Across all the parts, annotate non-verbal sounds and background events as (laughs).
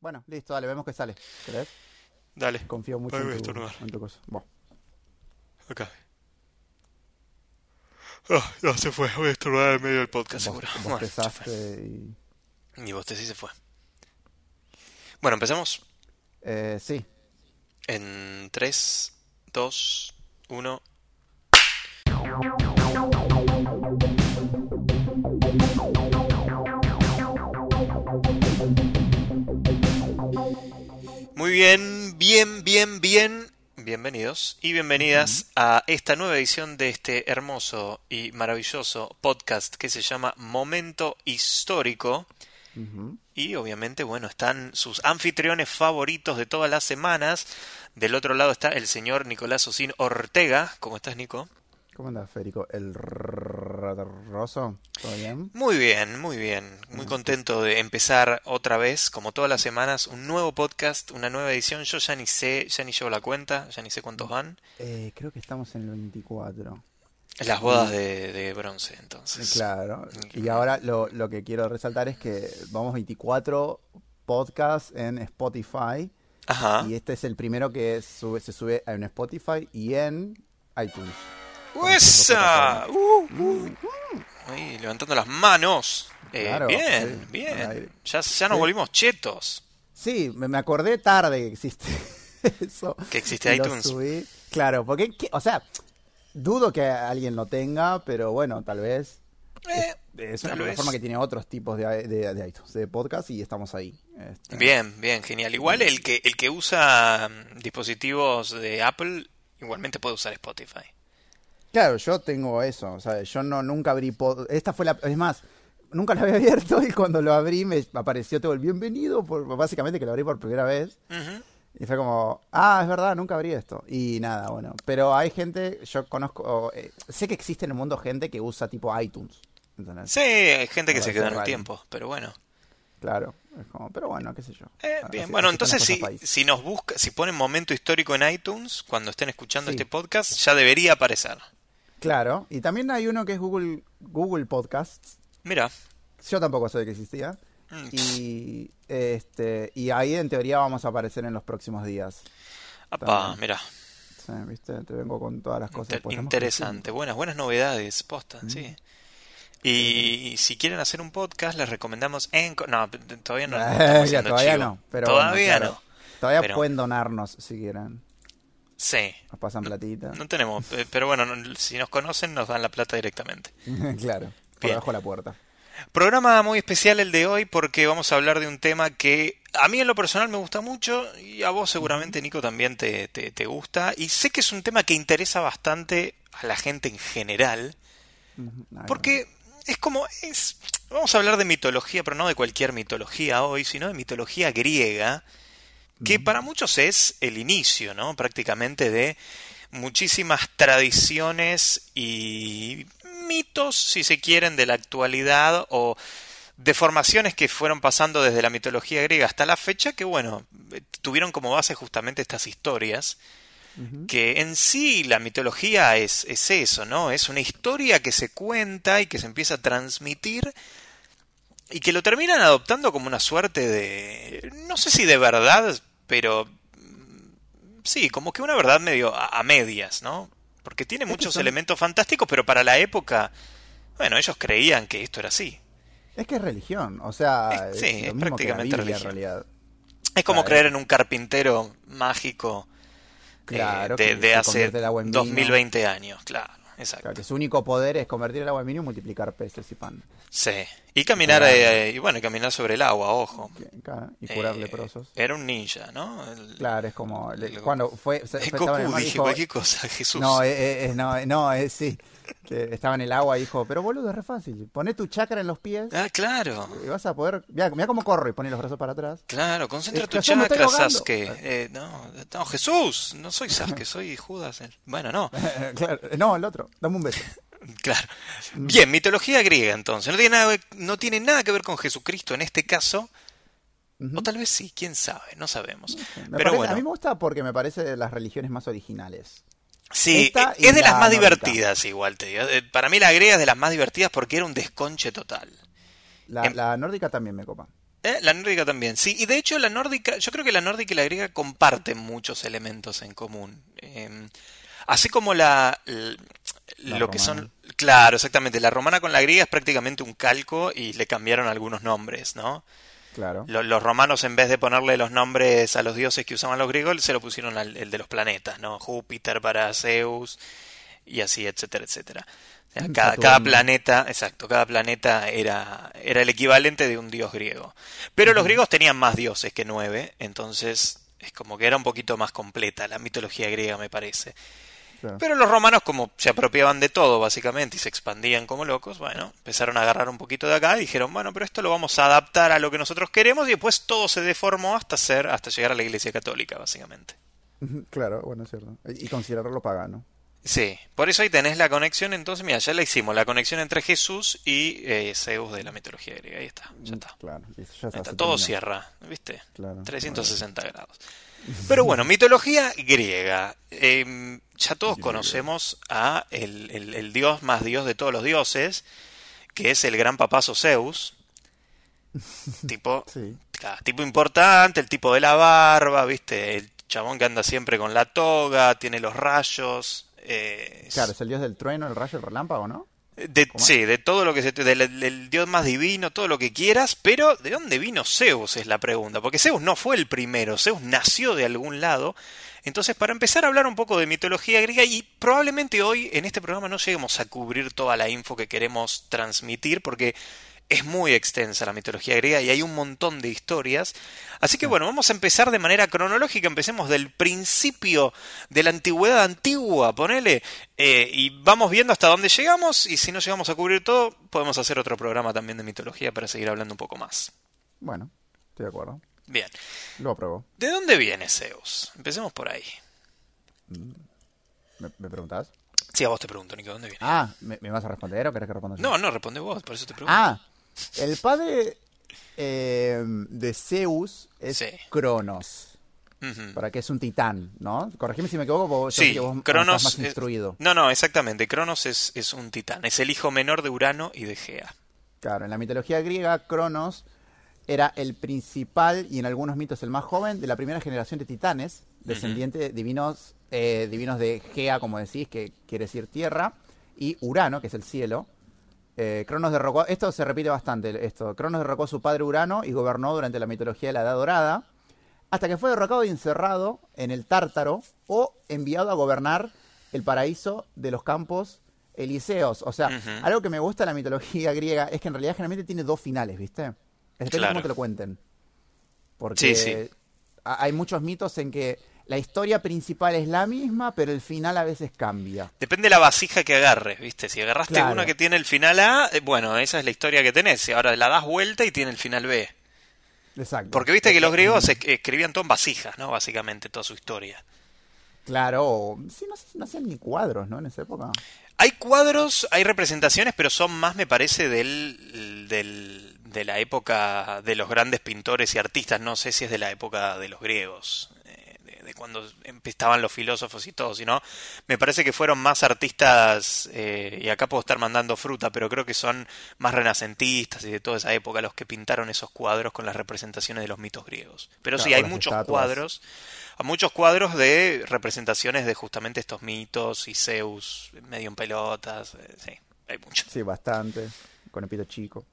Bueno, listo, dale, vemos que sale. ¿Crees? Dale. Confío mucho en tu, en tu cosa. Bueno, Acá. Ah, no, se fue. Voy a estornudar en medio del podcast, vos, seguro. vos Bueno, y... y vos te sí se fue. Bueno, empezamos Eh, sí. en 3, 2, 1. Bien, bien, bien, bien. Bienvenidos y bienvenidas a esta nueva edición de este hermoso y maravilloso podcast que se llama Momento Histórico. Y obviamente, bueno, están sus anfitriones favoritos de todas las semanas. Del otro lado está el señor Nicolás Osín Ortega. ¿Cómo estás, Nico? ¿Cómo andas, Federico? ¿El roso? ¿Todo bien? Muy bien, muy bien. Muy contento de empezar otra vez, como todas las semanas, un nuevo podcast, una nueva edición. Yo ya ni sé, ya ni llevo la cuenta, ya ni sé cuántos van. Eh, creo que estamos en el 24. Las bodas de, de bronce, Eh, entonces. Claro. Y ahora lo, lo que quiero resaltar es que vamos 24 podcasts en Spotify. Ajá. Y este es el primero que sube- se sube en Spotify y en iTunes. ¡Uesa! Uh, uh. Ahí, levantando las manos. Eh, Claro, bien, sí. bien. Ya, ya nos Sí. volvimos chetos. Sí, me, acordé tarde que existe (laughs) eso. Que existe Y lo iTunes. subí. Claro, porque, o sea, dudo que alguien lo tenga, pero bueno, tal vez. Eh, Es una Tal vez. plataforma que tiene otros tipos de, de, de iTunes, de podcast, y estamos ahí. Este, Bien, bien, genial. Igual el que, el que usa mm, dispositivos de Apple igualmente puede usar Spotify. Claro, yo tengo eso, o sea, yo no nunca abrí pod- esta fue la es más, nunca la había (laughs) abierto y cuando lo abrí me apareció todo el bienvenido por básicamente que lo abrí por primera vez y fue como, ah, es verdad, nunca abrí esto. Y nada, bueno, pero hay gente, yo conozco eh, sé que existe en el mundo gente que usa tipo iTunes. ¿entendés? Sí, hay gente que se queda en el tiempo, pero bueno. Claro, es como, pero bueno, qué sé yo. Eh, Así- bien, bueno, así entonces si, si nos busca, si ponen momento histórico en iTunes, cuando estén escuchando Sí. este podcast, ya debería aparecer. Claro, y también hay uno que es Google Google Podcasts. Mira, Yo tampoco sabía que existía. Mm. Y este y ahí en teoría vamos a aparecer en los próximos días. apa, mira, Sí, ¿viste? Te vengo con todas las cosas. Inter- pues, interesante, buenas, buenas novedades, posta, sí. Y si quieren hacer un podcast, les recomendamos en... No, todavía no. (laughs) Eh, todavía chivo. no. Pero todavía bueno, claro. no. Todavía Pero- pueden donarnos si quieren. Sí, Nos pasan platita. no tenemos, eh, pero bueno, no- si nos conocen nos dan la plata directamente. (laughs) claro. Por Bien. debajo de la puerta. Programa muy especial el de hoy porque vamos a hablar de un tema que a mí en lo personal me gusta mucho y a vos seguramente Nico también te, te, te gusta y sé que es un tema que interesa bastante a la gente en general porque es como es vamos a hablar de mitología pero no de cualquier mitología hoy sino de mitología griega que para muchos es el inicio no prácticamente de muchísimas tradiciones y mitos si se quieren de la actualidad o deformaciones que fueron pasando desde la mitología griega hasta la fecha que bueno tuvieron como base justamente estas historias que en sí la mitología es, es eso, ¿no? Es una historia que se cuenta y que se empieza a transmitir y que lo terminan adoptando como una suerte de, no sé si de verdad, pero mm, sí, como que una verdad medio a, a medias, ¿no? Porque tiene muchos son- elementos fantásticos, pero para la época, bueno, ellos creían que esto era así. Es que es religión. O sea, Es- sí, es es lo mismo que la prácticamente Biblia, religión. en realidad. Es como Claro. creer en un carpintero mágico eh, Claro, de, que- de que hace convierte el agua en vino. 2020 años, claro, exacto. Claro, que su único poder es convertir el agua en vino y multiplicar peces y pan. Sí. Y caminar, Claro. eh, y bueno, y caminar sobre el agua, ojo. Claro, Y curar Eh, leprosos. Era un ninja, ¿no? El- Claro, es como. el- cuando fue. se- fue- (laughs) en mar, dije dijo- cualquier cosa, Jesús. No, eh, eh, eh, no, eh, no, eh, sí. Que estaba en el agua y dijo, pero boludo, es re fácil. Poné tu chakra en los pies Ah, claro. y vas a poder. Mira, mira cómo corro y pone los brazos para atrás. Claro, concentra tu chakra. Sasuke. Eh, no, no, Jesús, no soy Sasuke, (laughs) soy Judas. Bueno, no, (laughs) claro, no, el otro, dame un beso. (laughs) claro. Bien, mitología griega entonces. No tiene nada, no tiene nada que ver con Jesucristo en este caso. O tal vez sí, quién sabe, no sabemos. Me Pero parece- bueno. A mí me gusta porque me parece de las religiones más originales. Sí, es de las la más nórdica. divertidas igual, te digo. Eh, Para mí la griega es de las más divertidas porque era un desconche total. La, Em- la nórdica también me copa. Eh, La nórdica también, sí. Y de hecho la nórdica, yo creo que la nórdica y la griega comparten muchos elementos en común. Eh, así como la, lo que son, claro, exactamente. La romana con la griega es prácticamente un calco y le cambiaron algunos nombres, ¿no? Claro. Lo- Los romanos, en vez de ponerle los nombres a los dioses que usaban los griegos, se lo pusieron al el de los planetas, ¿no? Júpiter para Zeus y así, etcétera, etcétera. O sea, cada, planeta, exacto, cada planeta era, era el equivalente de un dios griego. Pero los griegos tenían más dioses que nueve, entonces es como que era un poquito más completa la mitología griega, me parece. Claro. Pero los romanos, como se apropiaban de todo, básicamente, y se expandían como locos, bueno, empezaron a agarrar un poquito de acá y dijeron, bueno, pero esto lo vamos a adaptar a lo que nosotros queremos, y después todo se deformó hasta ser, hasta llegar a la iglesia católica, básicamente. Claro, bueno, es cierto. Y considerarlo pagano. Sí, por eso ahí tenés la conexión, entonces, mira, ya la hicimos, la conexión entre Jesús y eh, Zeus de la mitología griega, ahí está, ya está. Claro, ya está, todo terminó. cierra, ¿viste? Claro. 360 grados. Pero bueno, mitología griega. Eh, ya todos conocemos a el, el- el dios más dios de todos los dioses, que es el gran papazo Zeus. (laughs) Tipo, Sí. tipo importante, el tipo de la barba, ¿viste? El chabón que anda siempre con la toga, tiene los rayos. eh, Claro, es el dios del trueno, el rayo, el relámpago, ¿no? De, sí, de todo lo que se del, del dios más divino, todo lo que quieras, pero ¿de dónde vino Zeus? Es la pregunta, porque Zeus no fue el primero, Zeus nació de algún lado. Entonces, para empezar a hablar un poco de mitología griega, y probablemente hoy en este programa no lleguemos a cubrir toda la info que queremos transmitir, porque es muy extensa la mitología griega y hay un montón de historias. Así que bueno, vamos a empezar de manera cronológica, empecemos del principio de la antigüedad antigua, ponele, eh, y vamos viendo hasta dónde llegamos, y si no llegamos a cubrir todo, podemos hacer otro programa también de mitología para seguir hablando un poco más. Bueno, estoy de acuerdo. Bien, Lo apruebo. ¿de dónde viene Zeus? Empecemos por ahí. ¿Me, me preguntás? Sí, a vos te pregunto, Nico, ¿dónde viene? Ah, ¿me, me vas a responder o querés que responda yo? No, no, responde vos, por eso te pregunto. Ah, el padre eh, de Zeus es Sí. Cronos. Para que es un titán, ¿no? Corregime si me equivoco, porque Sí, vos Cronos. estás más eh, instruido. no, no, exactamente. Cronos es, es un titán. Es el hijo menor de Urano y de Gea. Claro, en la mitología griega, Cronos era el principal y en algunos mitos el más joven de la primera generación de titanes, descendiente de divinos, eh, divinos de Gea, como decís, que quiere decir tierra, y Urano, que es el cielo. Eh, Cronos derrocó, esto se repite bastante, esto, Cronos derrocó a su padre Urano y gobernó durante la mitología de la Edad Dorada, hasta que fue derrocado y encerrado en el Tártaro o enviado a gobernar el paraíso de los campos elíseos. O sea, algo que me gusta de la mitología (laughs) griega es que en realidad generalmente tiene dos finales, ¿viste? De Claro. cómo te lo cuenten. Porque Sí, sí. ha- hay muchos mitos en que la historia principal es la misma, pero el final a veces cambia. Depende de la vasija que agarres, ¿viste? Si agarraste Claro. una que tiene el final A, eh, bueno, esa es la historia que tenés. Si ahora la das vuelta y tiene el final B. Exacto. Porque viste que los griegos es- escribían todo en vasijas, ¿no? Básicamente, toda su historia. Claro, sí, no, no hacían ni cuadros, ¿no? En esa época. Hay cuadros, hay representaciones, pero son más, me parece, del, del, de la época de los grandes pintores y artistas. No sé si es de la época de los griegos, de, cuando estaban los filósofos y todo, sino me parece que fueron más artistas, eh, y acá puedo estar mandando fruta, pero creo que son más renacentistas y de toda esa época los que pintaron esos cuadros con las representaciones de los mitos griegos. Pero sí, hay muchos estatuas. cuadros a muchos cuadros de representaciones de justamente estos mitos y Zeus medio en pelotas. eh, sí, hay mucho. Sí, bastante. Con el pito chico.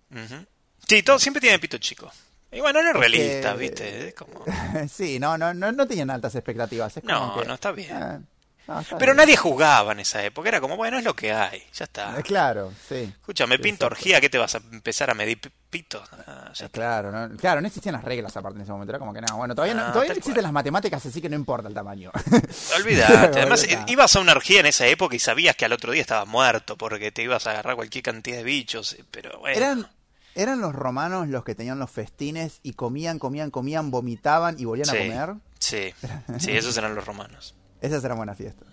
Sí, todo siempre tiene pito chico. Y bueno, no es realista, ¿viste? Es como... (laughs) sí, no, no, no, no tenían altas expectativas. Es No, que, no está bien. eh, no, está Pero bien. nadie jugaba en esa época, era como, bueno, es lo que hay, ya está. Eh, Claro, sí. Escúchame, Sí, pinto orgía, ¿qué te vas a empezar a medir pi- pitos? Ah, Eh. Claro, no, claro, no existían las reglas aparte en ese momento. Era como que no, bueno, todavía no, Ah, todavía existen cual. las matemáticas, así que no importa el tamaño. (laughs) Olvídate. (laughs) Además, ibas a una orgía en esa época y sabías que al otro día estabas muerto porque te ibas a agarrar cualquier cantidad de bichos. Pero bueno. Eran, eran los romanos los que tenían los festines y comían, comían, comían, vomitaban y volvían a comer. Sí, sí, esos eran los romanos. (laughs) Esas eran buenas fiestas.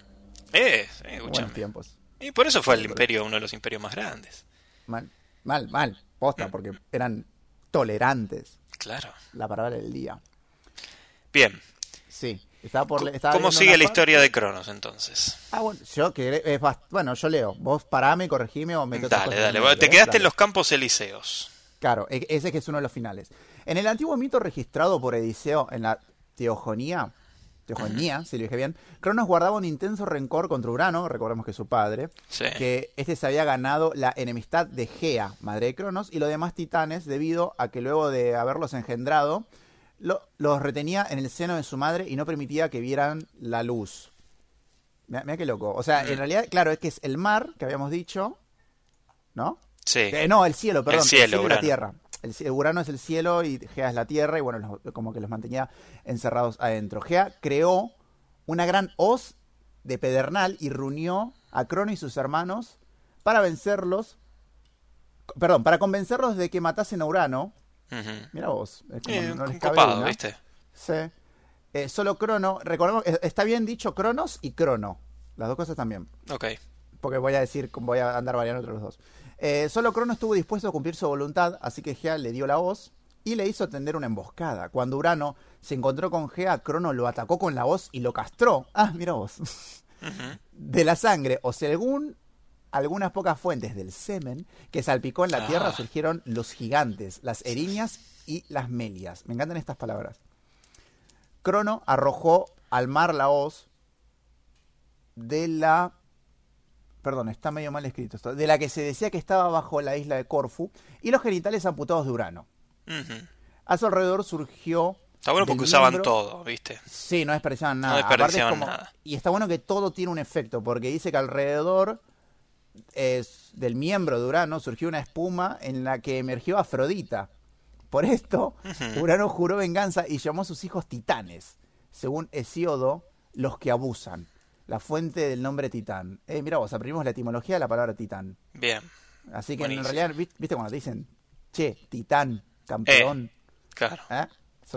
Eh, eh, Buenos tiempos. Y por eso fue el imperio, uno de los imperios más grandes. Mal, mal, mal. Posta, Mm. porque eran tolerantes. Claro. La palabra del día. Bien. Sí. Estaba por, le- estaba ¿Cómo sigue la parte- historia de Cronos entonces? Ah, bueno, yo que es bast- bueno, yo leo. Vos parame, corregime o otras Dale, dale. en Bueno, Te ¿eh? quedaste Dale. en los campos elíseos. Claro, e- ese que es uno de los finales. En el antiguo mito registrado por Ediseo en la Teogonía, Teogonía, si lo dije bien, Cronos guardaba un intenso rencor contra Urano, recordemos que es su padre, Sí. que este se había ganado la enemistad de Gea, madre de Cronos, y los demás titanes, debido a que luego de haberlos engendrado, lo- los retenía en el seno de su madre y no permitía que vieran la luz. Mira qué loco. O sea, en realidad, claro, es que es el mar, que habíamos dicho, ¿no? Sí. Eh, no, el cielo, perdón. El cielo, y la Urano. tierra. El, Urano es el cielo y Gea es la tierra y bueno, los- como que los mantenía encerrados adentro. Gea creó una gran hoz de pedernal y reunió a Crono y sus hermanos para vencerlos, perdón, para convencerlos de que matasen a Urano. Mira vos, es como Eh, no copado. ¿viste? Sí. Eh, solo Crono, recordemos, eh, está bien dicho Cronos y Crono. Las dos cosas también Ok. porque voy a decir, voy a andar variando entre los dos. Eh, solo Crono estuvo dispuesto a cumplir su voluntad, así que Gea le dio la voz y le hizo tender una emboscada. Cuando Urano se encontró con Gea, Crono lo atacó con la voz y lo castró. Ah, mira vos. De la sangre, o según algunas pocas fuentes del semen que salpicó en la Ah. tierra, surgieron los gigantes, las eriñas y las melias. Me encantan estas palabras. Crono arrojó al mar la hoz de la perdón, está medio mal escrito esto, de la que se decía que estaba bajo la isla de Corfu, y los genitales amputados de Urano. A su alrededor surgió... Está bueno porque usaban miembro- todo, ¿viste? Sí, no desperdiciaban nada. No desperdiciaban como- nada. Y está bueno que todo tiene un efecto, porque dice que alrededor es, del miembro de Urano surgió una espuma en la que emergió Afrodita. Por esto. Urano juró venganza y llamó a sus hijos titanes, según Hesíodo, los que abusan. La fuente del nombre titán. Eh, mira vos, aprendimos la etimología de la palabra titán. Bien. Así que Buenísimo. en realidad, ¿viste viste cuando te dicen, che, titán, campeón? Claro. ¿eh?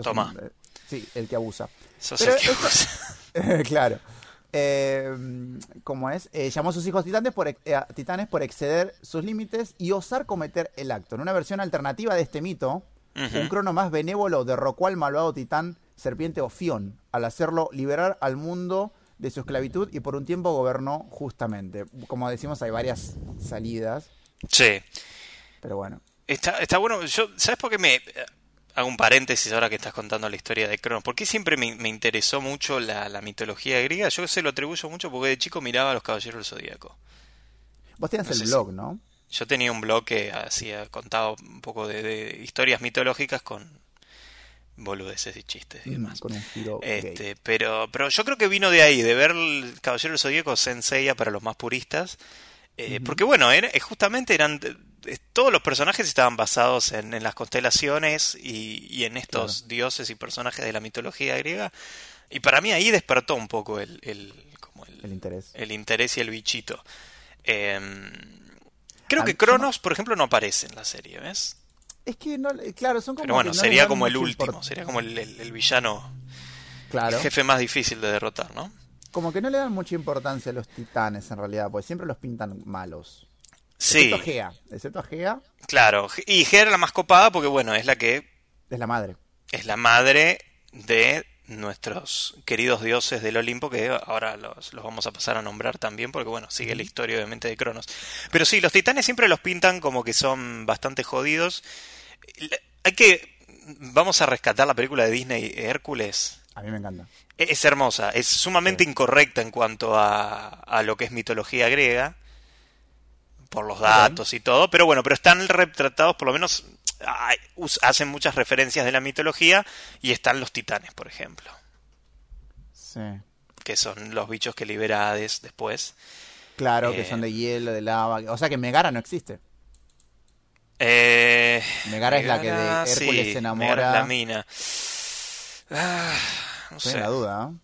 Toma. un- eh, sí, el que abusa. Sos Pero el que esto- usa. (laughs) claro. Eh, ¿Cómo es? Eh, llamó a sus hijos titanes por, eh, titanes por exceder sus límites y osar cometer el acto. En una versión alternativa de este mito, un crono más benévolo derrocó al malvado titán serpiente Ofión, al hacerlo liberar al mundo de su esclavitud y por un tiempo gobernó justamente. Como decimos, hay varias salidas, Sí. pero bueno. Está, está bueno. Yo, ¿Sabes por qué me... Hago un paréntesis ahora que estás contando la historia de Cronos. ¿Por qué siempre me, me interesó mucho la, la mitología griega? Yo se lo atribuyo mucho porque de chico miraba a los Caballeros del Zodíaco. Vos tenías No el blog, ¿no? Yo tenía un blog que hacía, contaba un poco de, de historias mitológicas con boludeces y chistes y demás. Mm, Con un giro gay. Este, pero, pero yo creo que vino de ahí, de ver el Caballero del Zodíaco Senseiya para los más puristas. Eh, Porque bueno, era, eh, justamente eran todos los personajes estaban basados en, en las constelaciones y, y en estos dioses y personajes de la mitología griega. Y para mí ahí despertó un poco el, el, como el, El interés. el interés y el bichito. Eh, creo A que Cronos, por ejemplo, no aparece en la serie, ¿ves? Es que no, claro, son como. Pero bueno, que no sería le dan como el último, sería como el villano, Claro. el jefe más difícil de derrotar, ¿no? Como que no le dan mucha importancia a los titanes en realidad, porque siempre los pintan malos. Sí, Excepto Gea. Excepto Gea, claro. Y Gea era la más copada porque, bueno, es la que es la madre. es la madre de nuestros queridos dioses del Olimpo, que ahora los, los vamos a pasar a nombrar también, porque bueno, sigue la historia obviamente de Cronos. Pero sí, los titanes siempre los pintan como que son bastante jodidos. Hay que... Vamos a rescatar la película de Disney Hércules. A mí me encanta. E- Es hermosa, es sumamente Sí. incorrecta en cuanto a, a lo que es mitología griega, por los datos y todo, pero bueno, pero están retratados, por lo menos hacen muchas referencias de la mitología y están los titanes, por ejemplo, Sí. que son los bichos que libera Hades después. Claro, Eh. que son de hielo, de lava. O sea que Megara no existe. Eh, Megara es la que de Hércules sí, se Megara enamora. es la mina. Ah, no Estoy sé, en la duda. ¿eh?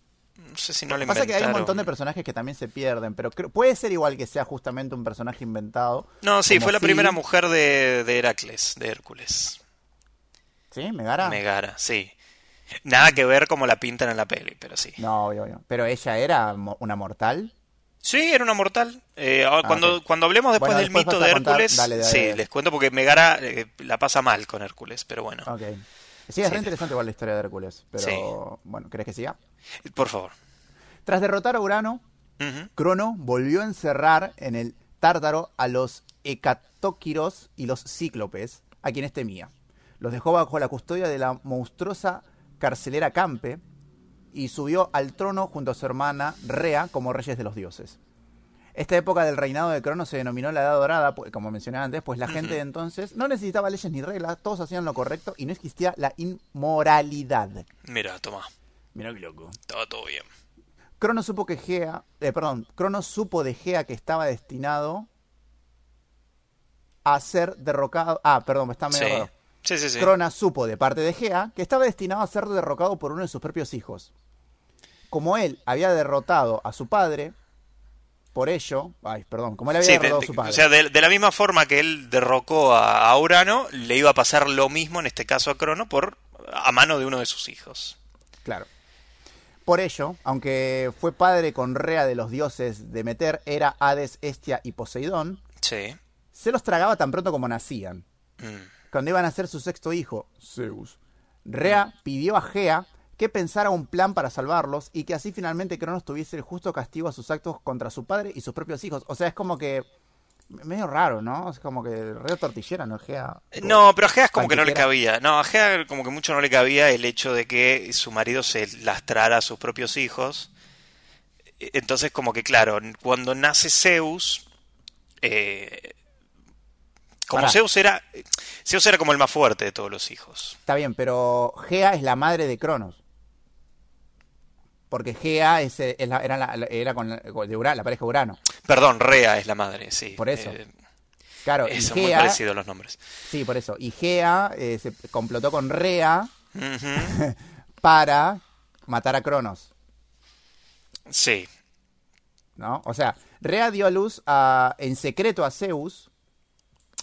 No sé si no le Pasa que hay un montón de personajes que también se pierden, pero creo- puede ser igual que sea justamente un personaje inventado. No, sí, fue la si- primera mujer de, de Heracles, de Hércules. ¿Sí? ¿Megara? Megara, sí. Nada que ver como la pintan en la peli, pero sí. No, obvio, obvio. Pero ella era una mortal. Sí, era una mortal. Eh, ahora, Ah, cuando, cuando hablemos después Bueno, del después mito de Hércules, dale, dale, sí, dale. les cuento porque Megara eh, la pasa mal con Hércules, pero bueno, Ok. Sí, es Sí. re interesante igual la historia de Hércules. Pero, Sí. bueno, ¿querés que siga? por favor. Tras derrotar a Urano. Crono volvió a encerrar en el Tártaro a los Hecatóquiros y los Cíclopes, a quienes temía. los dejó bajo la custodia de la monstruosa carcelera Campe y subió al trono junto a su hermana Rea como reyes de los dioses. Esta época del reinado de Cronos se denominó la Edad Dorada, pues, como mencioné antes, pues la gente de entonces no necesitaba leyes ni reglas, todos hacían lo correcto y no existía la inmoralidad. Mira, toma. Mira qué loco. Estaba todo bien. Cronos supo que Gea, eh, perdón, Cronos supo de Gea que estaba destinado a ser derrocado. Ah, perdón, está medio Sí. raro. Sí, sí, sí. Cronos supo de parte de Gea que estaba destinado a ser derrocado por uno de sus propios hijos. Como él había derrotado a su padre, por ello, ay, perdón, como él había Sí, de- derrotado de- a su padre. o sea, de, de la misma forma que él derrocó a, a Urano, le iba a pasar lo mismo, en este caso a Crono, por a mano de uno de sus hijos. Claro. Por ello, aunque fue padre con Rea de los dioses de Meter, era Hades, Estia y Poseidón, Sí. se los tragaba tan pronto como nacían. Mm. Cuando iban a ser su sexto hijo, Zeus, Rea pidió a Gea que pensara un plan para salvarlos y que así finalmente Cronos tuviese el justo castigo a sus actos contra su padre y sus propios hijos. O sea, es como que medio raro, ¿no? Es como que re tortillera, ¿no? Gea. No, pero a Gea es como que no le cabía. No, a Gea como que mucho no le cabía el hecho de que su marido se lastrara a sus propios hijos. Entonces, como que claro, cuando nace Zeus, eh, como Pará. Zeus era, Zeus era como el más fuerte de todos los hijos. Está bien, pero Gea es la madre de Cronos. Porque Gea es, eh, es la- era, la, era con, de Urano, la pareja de Urano. Perdón, Rea es la madre, sí. Por eso. Eh, Claro, son muy Gea, parecidos los nombres. sí, por eso. Y Gea eh, se complotó con Rea (laughs) para matar a Cronos. Sí, ¿no? O sea, Rea dio a luz a- en secreto a Zeus.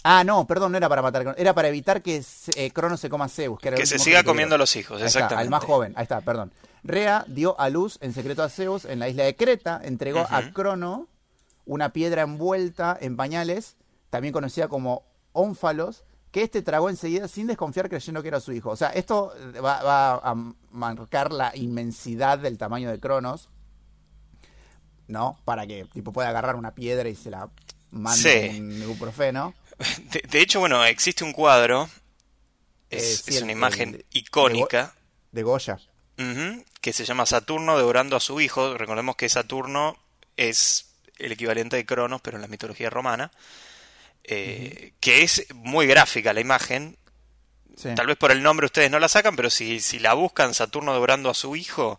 Ah, no, perdón, no era para matar a Cronos, era para evitar que eh, Cronos se coma a Zeus. Que, era que se siga que comiendo tuvo. los hijos, Ahí está, exactamente. al más joven, ahí está, perdón. Rea dio a luz en secreto a Zeus en la isla de Creta, entregó a. Crono una piedra envuelta en pañales, también conocida como ónfalos, que este tragó enseguida sin desconfiar creyendo que era su hijo. O sea, esto va, va a marcar la inmensidad del tamaño de Cronos, ¿no? Para que tipo pueda agarrar una piedra y se la mande Sí. un ibuprofeno. (laughs) De, de hecho, bueno, existe un cuadro, es, Eh, sí, es el- una imagen el- de- icónica, De Goya. que se llama Saturno devorando a su hijo. Recordemos que Saturno es el equivalente de Cronos, pero en la mitología romana, eh, que es muy gráfica la imagen. Sí. Tal vez por el nombre ustedes no la sacan, pero si, si la buscan, Saturno devorando a su hijo,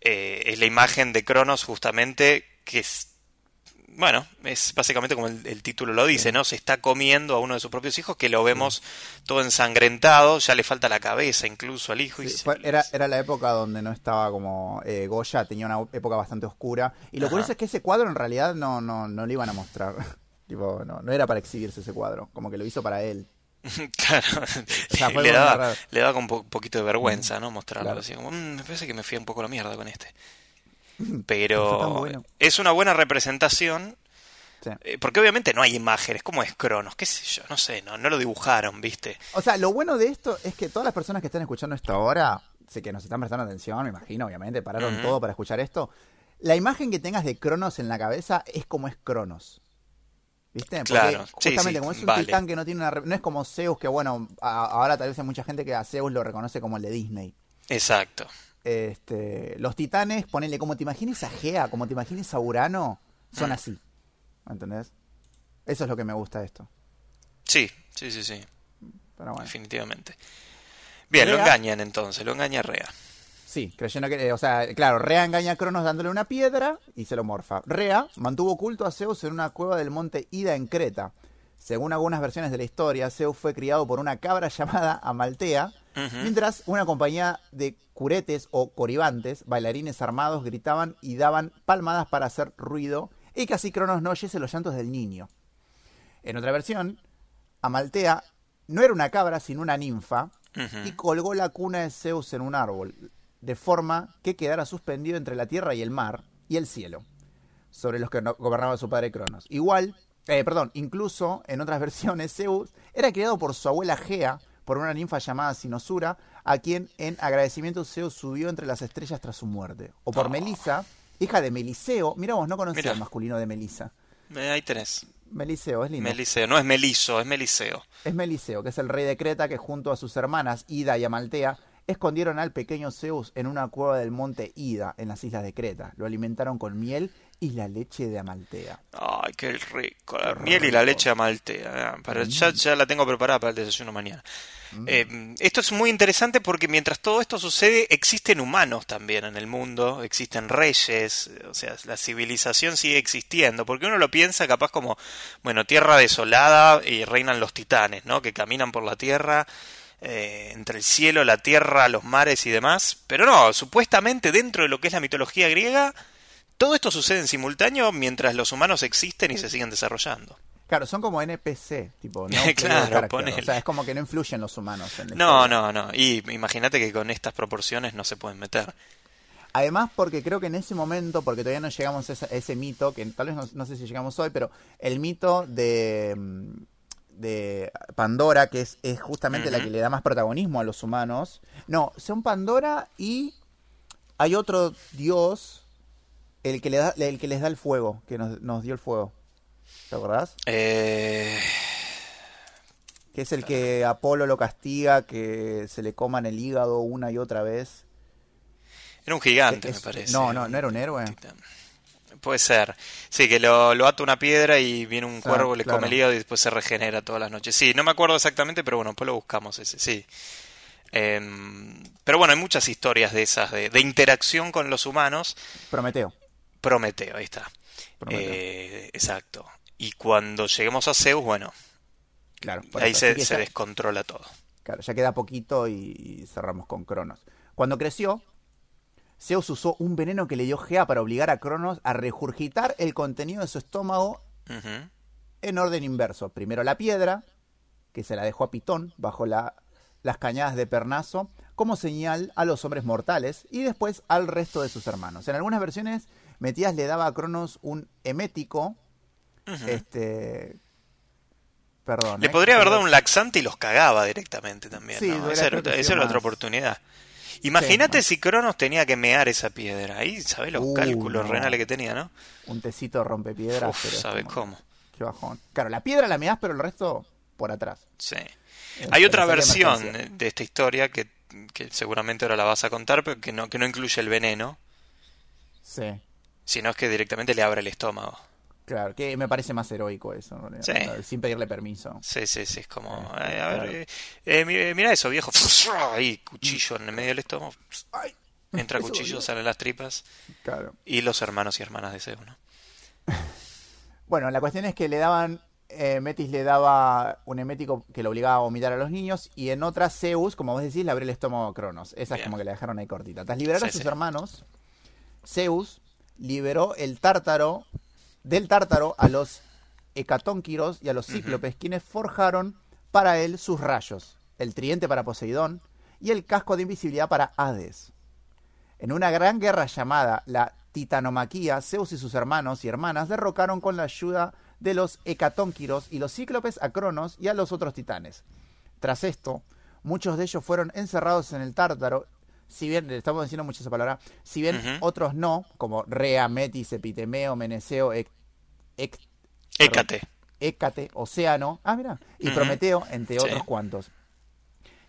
eh, es la imagen de Cronos justamente que es... Bueno, es básicamente como el, el título lo dice, ¿no? Se está comiendo a uno de sus propios hijos, que lo vemos todo ensangrentado, ya le falta la cabeza incluso al hijo. y se- era, era la época donde no estaba como eh, Goya, tenía una época bastante oscura. Y lo Ajá. curioso es que ese cuadro en realidad no, no, no lo iban a mostrar. (laughs) tipo, no, no era para exhibirse ese cuadro, como que lo hizo para él. (laughs) Claro, sea, le, daba, le con un po- poquito de vergüenza, ¿no? Mostrarlo Claro. así, como, "Mm, me parece que me fui un poco a la mierda con este. (laughs) Pero bueno. es una buena representación, Sí. eh, porque obviamente no hay imágenes, como es Cronos? ¿Qué sé yo? No sé, no, no lo dibujaron, ¿viste? O sea, lo bueno de esto es que todas las personas que están escuchando esto ahora, sé que nos están prestando atención, me imagino, obviamente, pararon todo para escuchar esto. La imagen que tengas de Cronos en la cabeza es como es Cronos. ¿Viste? Porque Claro, justamente sí, como es un vale. titán que no tiene una... No es como Zeus, que bueno, a- ahora tal vez hay mucha gente que a Zeus lo reconoce como el de Disney. Exacto. Este, los titanes, ponele, como te imagines a Gea, como te imagines a Urano, son Mm. así. ¿Entendés? Eso es lo que me gusta de esto. Sí, sí, sí, sí, Pero bueno. definitivamente. Bien, lo engañan entonces, lo engaña Rea. Sí, creyendo que, eh, o sea, claro, Rea engaña a Cronos dándole una piedra y se lo morfa. Rea mantuvo oculto a Zeus en una cueva del monte Ida en Creta. Según algunas versiones de la historia, Zeus fue criado por una cabra (laughs) llamada Amaltea, Mientras una compañía de curetes o coribantes, bailarines armados, gritaban y daban palmadas para hacer ruido y así Cronos no oyese los llantos del niño. En otra versión, Amaltea no era una cabra, sino una ninfa, y colgó la cuna de Zeus en un árbol, de forma que quedara suspendido entre la tierra y el mar y el cielo, sobre los que no- gobernaba su padre Cronos. Igual, eh, perdón, incluso en otras (laughs) versiones, Zeus era criado por su abuela Gea, por una ninfa llamada Sinosura, a quien en agradecimiento Zeus subió entre las estrellas tras su muerte. O por Oh. Melisa, hija de Meliseo. Mira vos, no Mirá. el masculino de Melisa. Eh, ahí tenés. Meliseo, es lindo. Meliseo, no es Meliso, es Meliseo. Es Meliseo, que es el rey de Creta que junto a sus hermanas Ida y Amaltea escondieron al pequeño Zeus en una cueva del monte Ida, en las islas de Creta. Lo alimentaron con miel y la leche de Amaltea. Ay, qué rico. La miel y la leche de Amaltea. Para, ya, ya la tengo preparada para el desayuno mañana. Eh, esto es muy interesante porque mientras todo esto sucede, existen humanos también en el mundo, existen reyes, o sea, la civilización sigue existiendo, porque uno lo piensa capaz como, bueno, tierra desolada y reinan los titanes, ¿no? Que caminan por la tierra. Eh, entre el cielo, la tierra, los mares y demás. Pero no, supuestamente dentro de lo que es la mitología griega, todo esto sucede en simultáneo mientras los humanos existen y se siguen desarrollando. Claro, son como NPC, tipo, ¿no? (laughs) claro, O sea, es como que no influyen los humanos en No, no, no. Y imagínate que con estas proporciones no se pueden meter. Además, porque creo que en ese momento, porque todavía no llegamos a ese, mito, que tal vez no, sé si llegamos hoy, pero el mito de, mm, de Pandora, que es, es justamente la que le da más protagonismo a los humanos. No, son Pandora y hay otro dios, el que, le da, el que les da el fuego, que nos, nos dio el fuego. ¿Te acordás? Eh... Que es el que Apolo lo castiga, que se le coman el hígado una y otra vez. Era un gigante, me parece. No, no, no era un héroe. Puede ser. Sí, que lo, lo ata una piedra y viene un cuervo, le come el hígado y después se regenera todas las noches. Sí, no me acuerdo exactamente, pero bueno, después lo buscamos ese, sí. Em, pero bueno, hay muchas historias de esas, de, de, interacción con los humanos. Prometeo. Prometeo, ahí está. Eh, exacto. Y cuando lleguemos a Zeus, bueno, claro, ahí se, descontrola todo. Claro, ya queda poquito y cerramos con Cronos. Cuando creció, Zeus usó un veneno que le dio Gea para obligar a Cronos a regurgitar el contenido de su estómago en orden inverso. Primero la piedra, que se la dejó a Pitón bajo la, las cañadas de Pernazo, como señal a los hombres mortales, y después al resto de sus hermanos. En algunas versiones, Metías le daba a Cronos un emético este. Perdón. Le ¿eh? podría haber dado un laxante y los cagaba directamente también. Esa era, otra oportunidad. Imagínate si Cronos tenía que mear esa piedra. Ahí, ¿sabes los cálculos renales que tenía, no? Un tecito rompepiedras. Uf, ¿Sabes cómo? Qué bajón. Claro, la piedra la meás, pero el resto por atrás. Sí. Hay otra versión de esta historia que, que, seguramente ahora la vas a contar, pero que no, que no incluye el veneno. Sí. Sino es que directamente le abre el estómago. Claro, que me parece más heroico eso, sin pedirle permiso. Sí, sí, sí, es como, eh, a ver, eh, eh, mira eso, viejo, (laughs) ahí, cuchillo en el medio del estómago, entra (laughs) cuchillo, salen las tripas, claro. y los hermanos y hermanas de Zeus, ¿no? (laughs) bueno, la cuestión es que le daban, Metis le daba un emético que lo obligaba a vomitar a los niños, y en otras Zeus, como vos decís, le abrió el estómago a Cronos, esa es como que le dejaron ahí cortita. Tras liberar a sus hermanos, Zeus liberó el tártaro del Tártaro a los Hecatónquiros y a los Cíclopes, quienes forjaron para él sus rayos, el tridente para Poseidón y el casco de invisibilidad para Hades. En una gran guerra llamada la Titanomaquía, Zeus y sus hermanos y hermanas derrocaron con la ayuda de los Hecatónquiros y los Cíclopes a Cronos y a los otros titanes. Tras esto, muchos de ellos fueron encerrados en el Tártaro si bien, le estamos diciendo mucho esa palabra, si bien otros no, como Rea, Metis, Epitemeo, Meneceo, Écate. Écate, Océano, ah, mira, y Prometeo, entre otros cuantos.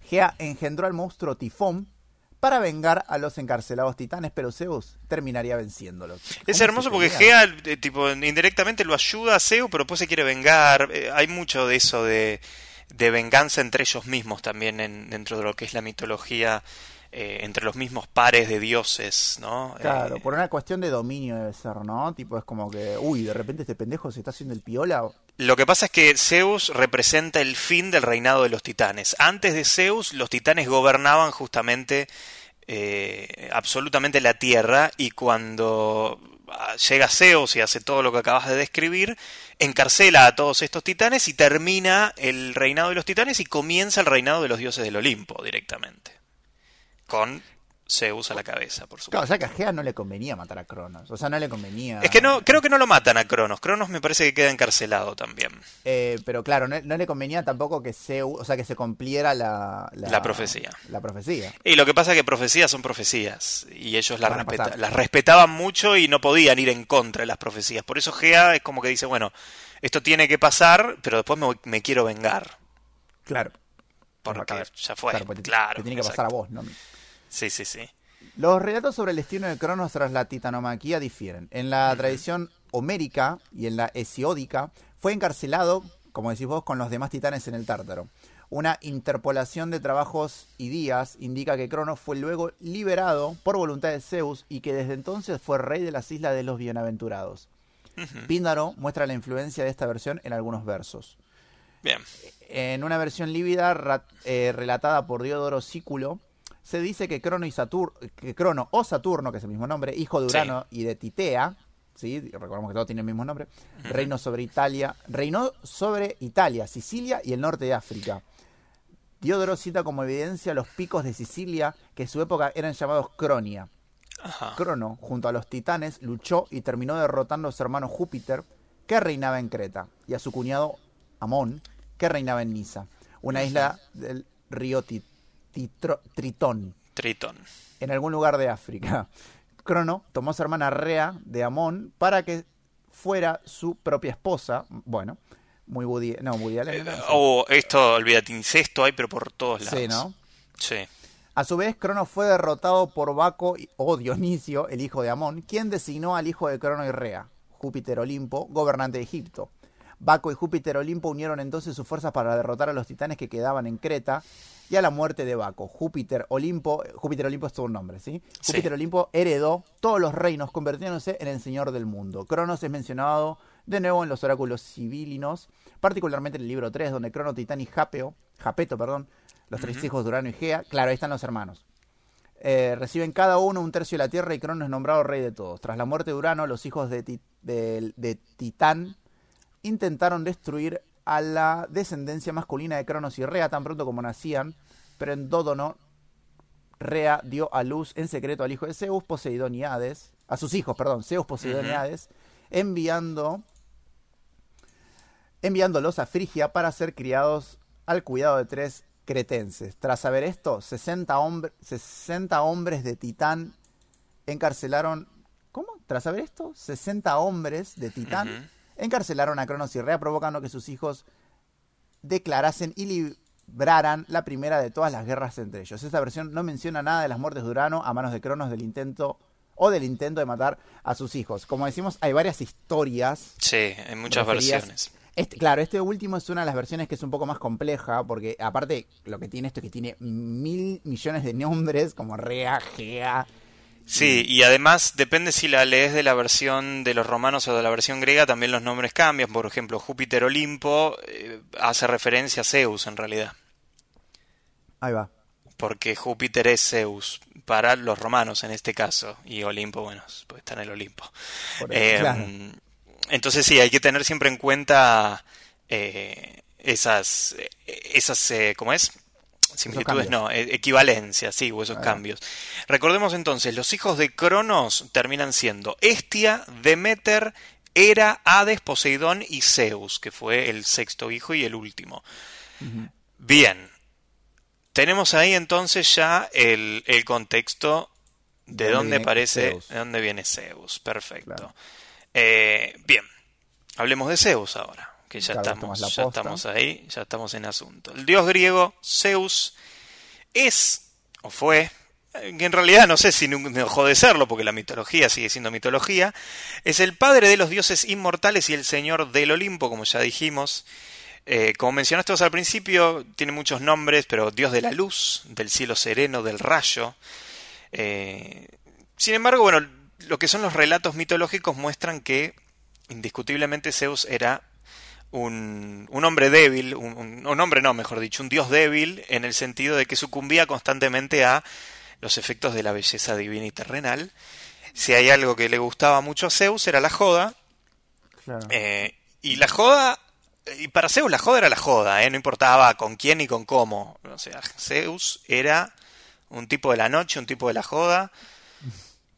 Gea engendró al monstruo Tifón para vengar a los encarcelados titanes, pero Zeus terminaría venciéndolos. Es hermoso porque Gea, eh, tipo, indirectamente lo ayuda a Zeus, pero después se quiere vengar. Eh, hay mucho de eso de, de venganza entre ellos mismos también en, dentro de lo que es la mitología eh, entre los mismos pares de dioses, ¿no? Claro, eh, por una cuestión de dominio debe ser, ¿no? Tipo, es como que, uy, de repente este pendejo se está haciendo el piola. Lo que pasa es que Zeus representa el fin del reinado de los titanes. Antes de Zeus, los titanes gobernaban justamente eh, absolutamente la tierra y cuando llega Zeus y hace todo lo que acabas de describir, encarcela a todos estos titanes y termina el reinado de los titanes y comienza el reinado de los dioses del Olimpo directamente con Zeus a la cabeza, por supuesto. Claro, o sea que a Gea no le convenía matar a Cronos. O sea, no le convenía. Es que no, creo que no lo matan a Cronos. Cronos me parece que queda encarcelado también. Eh, pero claro, no, le convenía tampoco que Zeus, o sea, que se cumpliera la, la, profecía. La profecía. Y lo que pasa es que profecías son profecías. Y ellos las, las respetaban mucho y no podían ir en contra de las profecías. Por eso Gea es como que dice, bueno, esto tiene que pasar, pero después me, me quiero vengar. Claro. Porque ya fue. Claro, porque te- Claro. te tiene que pasar a vos, ¿no? Sí, sí, sí. Los relatos sobre el destino de Cronos tras la titanomaquía difieren. En la tradición homérica y en la hesiódica fue encarcelado, como decís vos, con los demás titanes en el Tártaro. Una interpolación de trabajos y días indica que Cronos fue luego liberado por voluntad de Zeus y que desde entonces fue rey de las islas de los bienaventurados. Píndaro muestra la influencia de esta versión en algunos versos. Bien. En una versión lívida eh, relatada por Diodoro Sículo, se dice que Crono, y Satur- que Crono o Saturno, que es el mismo nombre, hijo de Sí. Urano y de Titea, ¿sí? recordemos que todos tienen el mismo nombre, reinó sobre Italia, reinó sobre Italia, Sicilia y el norte de África. Diodoro cita como evidencia los picos de Sicilia, que en su época eran llamados Cronia. Ajá. Crono, junto a los titanes, luchó y terminó derrotando a su hermano Júpiter, que reinaba en Creta, y a su cuñado Amón, que reinaba en Nisa, una isla del río Ti- Titro- Tritón, Tritón. en algún lugar de África. (laughs) Crono tomó a su hermana Rea de Amón para que fuera su propia esposa. Bueno, muy Woody, no, Woody Allen. Eh, oh, esto, olvídate, incesto hay, pero por todos lados. Sí, ¿no? Sí. A su vez, Crono fue derrotado por Baco o Dionisio, el hijo de Amón, quien designó al hijo de Crono y Rea, Júpiter Olimpo, gobernante de Egipto. Baco y Júpiter Olimpo unieron entonces sus fuerzas para derrotar a los titanes que quedaban en Creta y a la muerte de Baco. Júpiter Olimpo, Júpiter Olimpo es todo un nombre, ¿sí? Sí. Júpiter Olimpo heredó todos los reinos, convirtiéndose en el señor del mundo. Cronos es mencionado de nuevo en los oráculos civilinos, particularmente en el libro 3, donde Crono, Titán y Japeo, Japeto, perdón, los tres hijos de Urano y Gea, claro, ahí están los hermanos. Eh, reciben cada uno un tercio de la tierra y Crono es nombrado rey de todos. Tras la muerte de Urano, los hijos de- de Titán intentaron destruir a la descendencia masculina de Cronos y Rea tan pronto como nacían, pero en Dódono Rea dio a luz en secreto al hijo de Zeus, Poseidón y Hades, a sus hijos, perdón, Zeus, Poseidón y. Hades, enviando enviándolos a Frigia para ser criados al cuidado de tres cretenses. Tras saber esto, 60, hombre- 60 hombres de Titán encarcelaron... ¿Cómo? Tras saber esto, 60 hombres de Titán. Encarcelaron a Cronos y Rea, provocando que sus hijos declarasen y libraran la primera de todas las guerras entre ellos. Esta versión no menciona nada de las muertes de Urano a manos de Cronos del intento o del intento de matar a sus hijos. Como decimos, hay varias historias Sí, en muchas versiones. este, claro, este último es una de las versiones que es un poco más compleja, porque aparte lo que tiene esto es que tiene mil millones de nombres, como Rea, Gea. Sí, y además depende si la lees de la versión de los romanos o de la versión griega, también los nombres cambian. Por ejemplo, Júpiter Olimpo eh, hace referencia a Zeus en realidad, Ahí va. porque Júpiter es Zeus para los romanos en este caso, y Olimpo, bueno, pues está en el Olimpo. Por Eh, claro. Entonces sí, hay que tener siempre en cuenta eh, esas, eh, esas ¿cómo es? Similitudes, no, eh, equivalencias, sí, o esos cambios. Recordemos entonces, los hijos de Cronos terminan siendo Estia, Demeter, Hera, Hades, Poseidón y Zeus, que fue el sexto hijo y el último. Bien, tenemos ahí entonces ya el, el contexto de, ¿De dónde parece, Zeus? de dónde viene Zeus. Perfecto. Claro. Eh, bien, hablemos de Zeus ahora, que ya estamos, ya estamos ahí, ya estamos en asunto. El dios griego Zeus es o fue que en realidad no sé si no dejó de serlo, porque la mitología sigue siendo mitología, es el padre de los dioses inmortales y el señor del Olimpo, como ya dijimos. Eh, como mencionaste vos al principio, tiene muchos nombres, pero dios de la luz, del cielo sereno, del rayo. Eh, sin embargo, bueno, lo que son los relatos mitológicos muestran que indiscutiblemente Zeus era un, un hombre débil, un, un- hombre no, mejor dicho, un dios débil, en el sentido de que sucumbía constantemente a los efectos de la belleza divina y terrenal. Si hay algo que le gustaba mucho a Zeus era la joda, Claro. eh, y la joda, y para Zeus la joda era la joda, ¿eh? no importaba con quién ni con cómo. O sea, Zeus era un tipo de la noche, un tipo de la joda,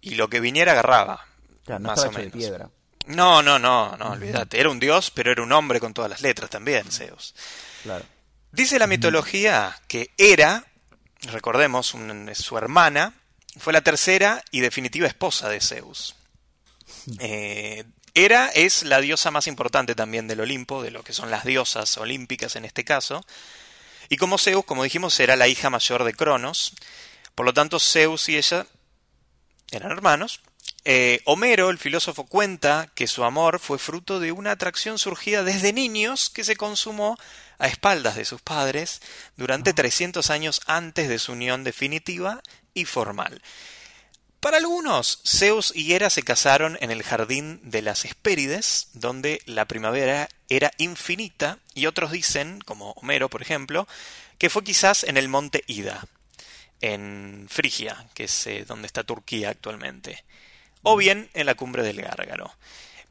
y lo que viniera agarraba. Claro, no más o de menos. piedra. No, no, no, no, olvídate. Era un dios, pero era un hombre con todas las letras también, Zeus. Claro. Dice la mitología que Hera, recordemos, un- su hermana, fue la tercera y definitiva esposa de Zeus. Eh, Hera es la diosa más importante también del Olimpo, de lo que son las diosas olímpicas en este caso. Y como Zeus, como dijimos, era la hija mayor de Cronos. Por lo tanto, Zeus y ella eran hermanos. Eh, Homero, el filósofo, cuenta que su amor fue fruto de una atracción surgida desde niños que se consumó a espaldas de sus padres durante 300 años antes de su unión definitiva y formal. Para algunos, Zeus y Hera se casaron en el jardín de las Hespérides, donde la primavera era infinita, y otros dicen, como Homero por ejemplo, que fue quizás en el monte Ida, en Frigia, que es eh, donde está Turquía actualmente, o bien en la cumbre del Gárgaro.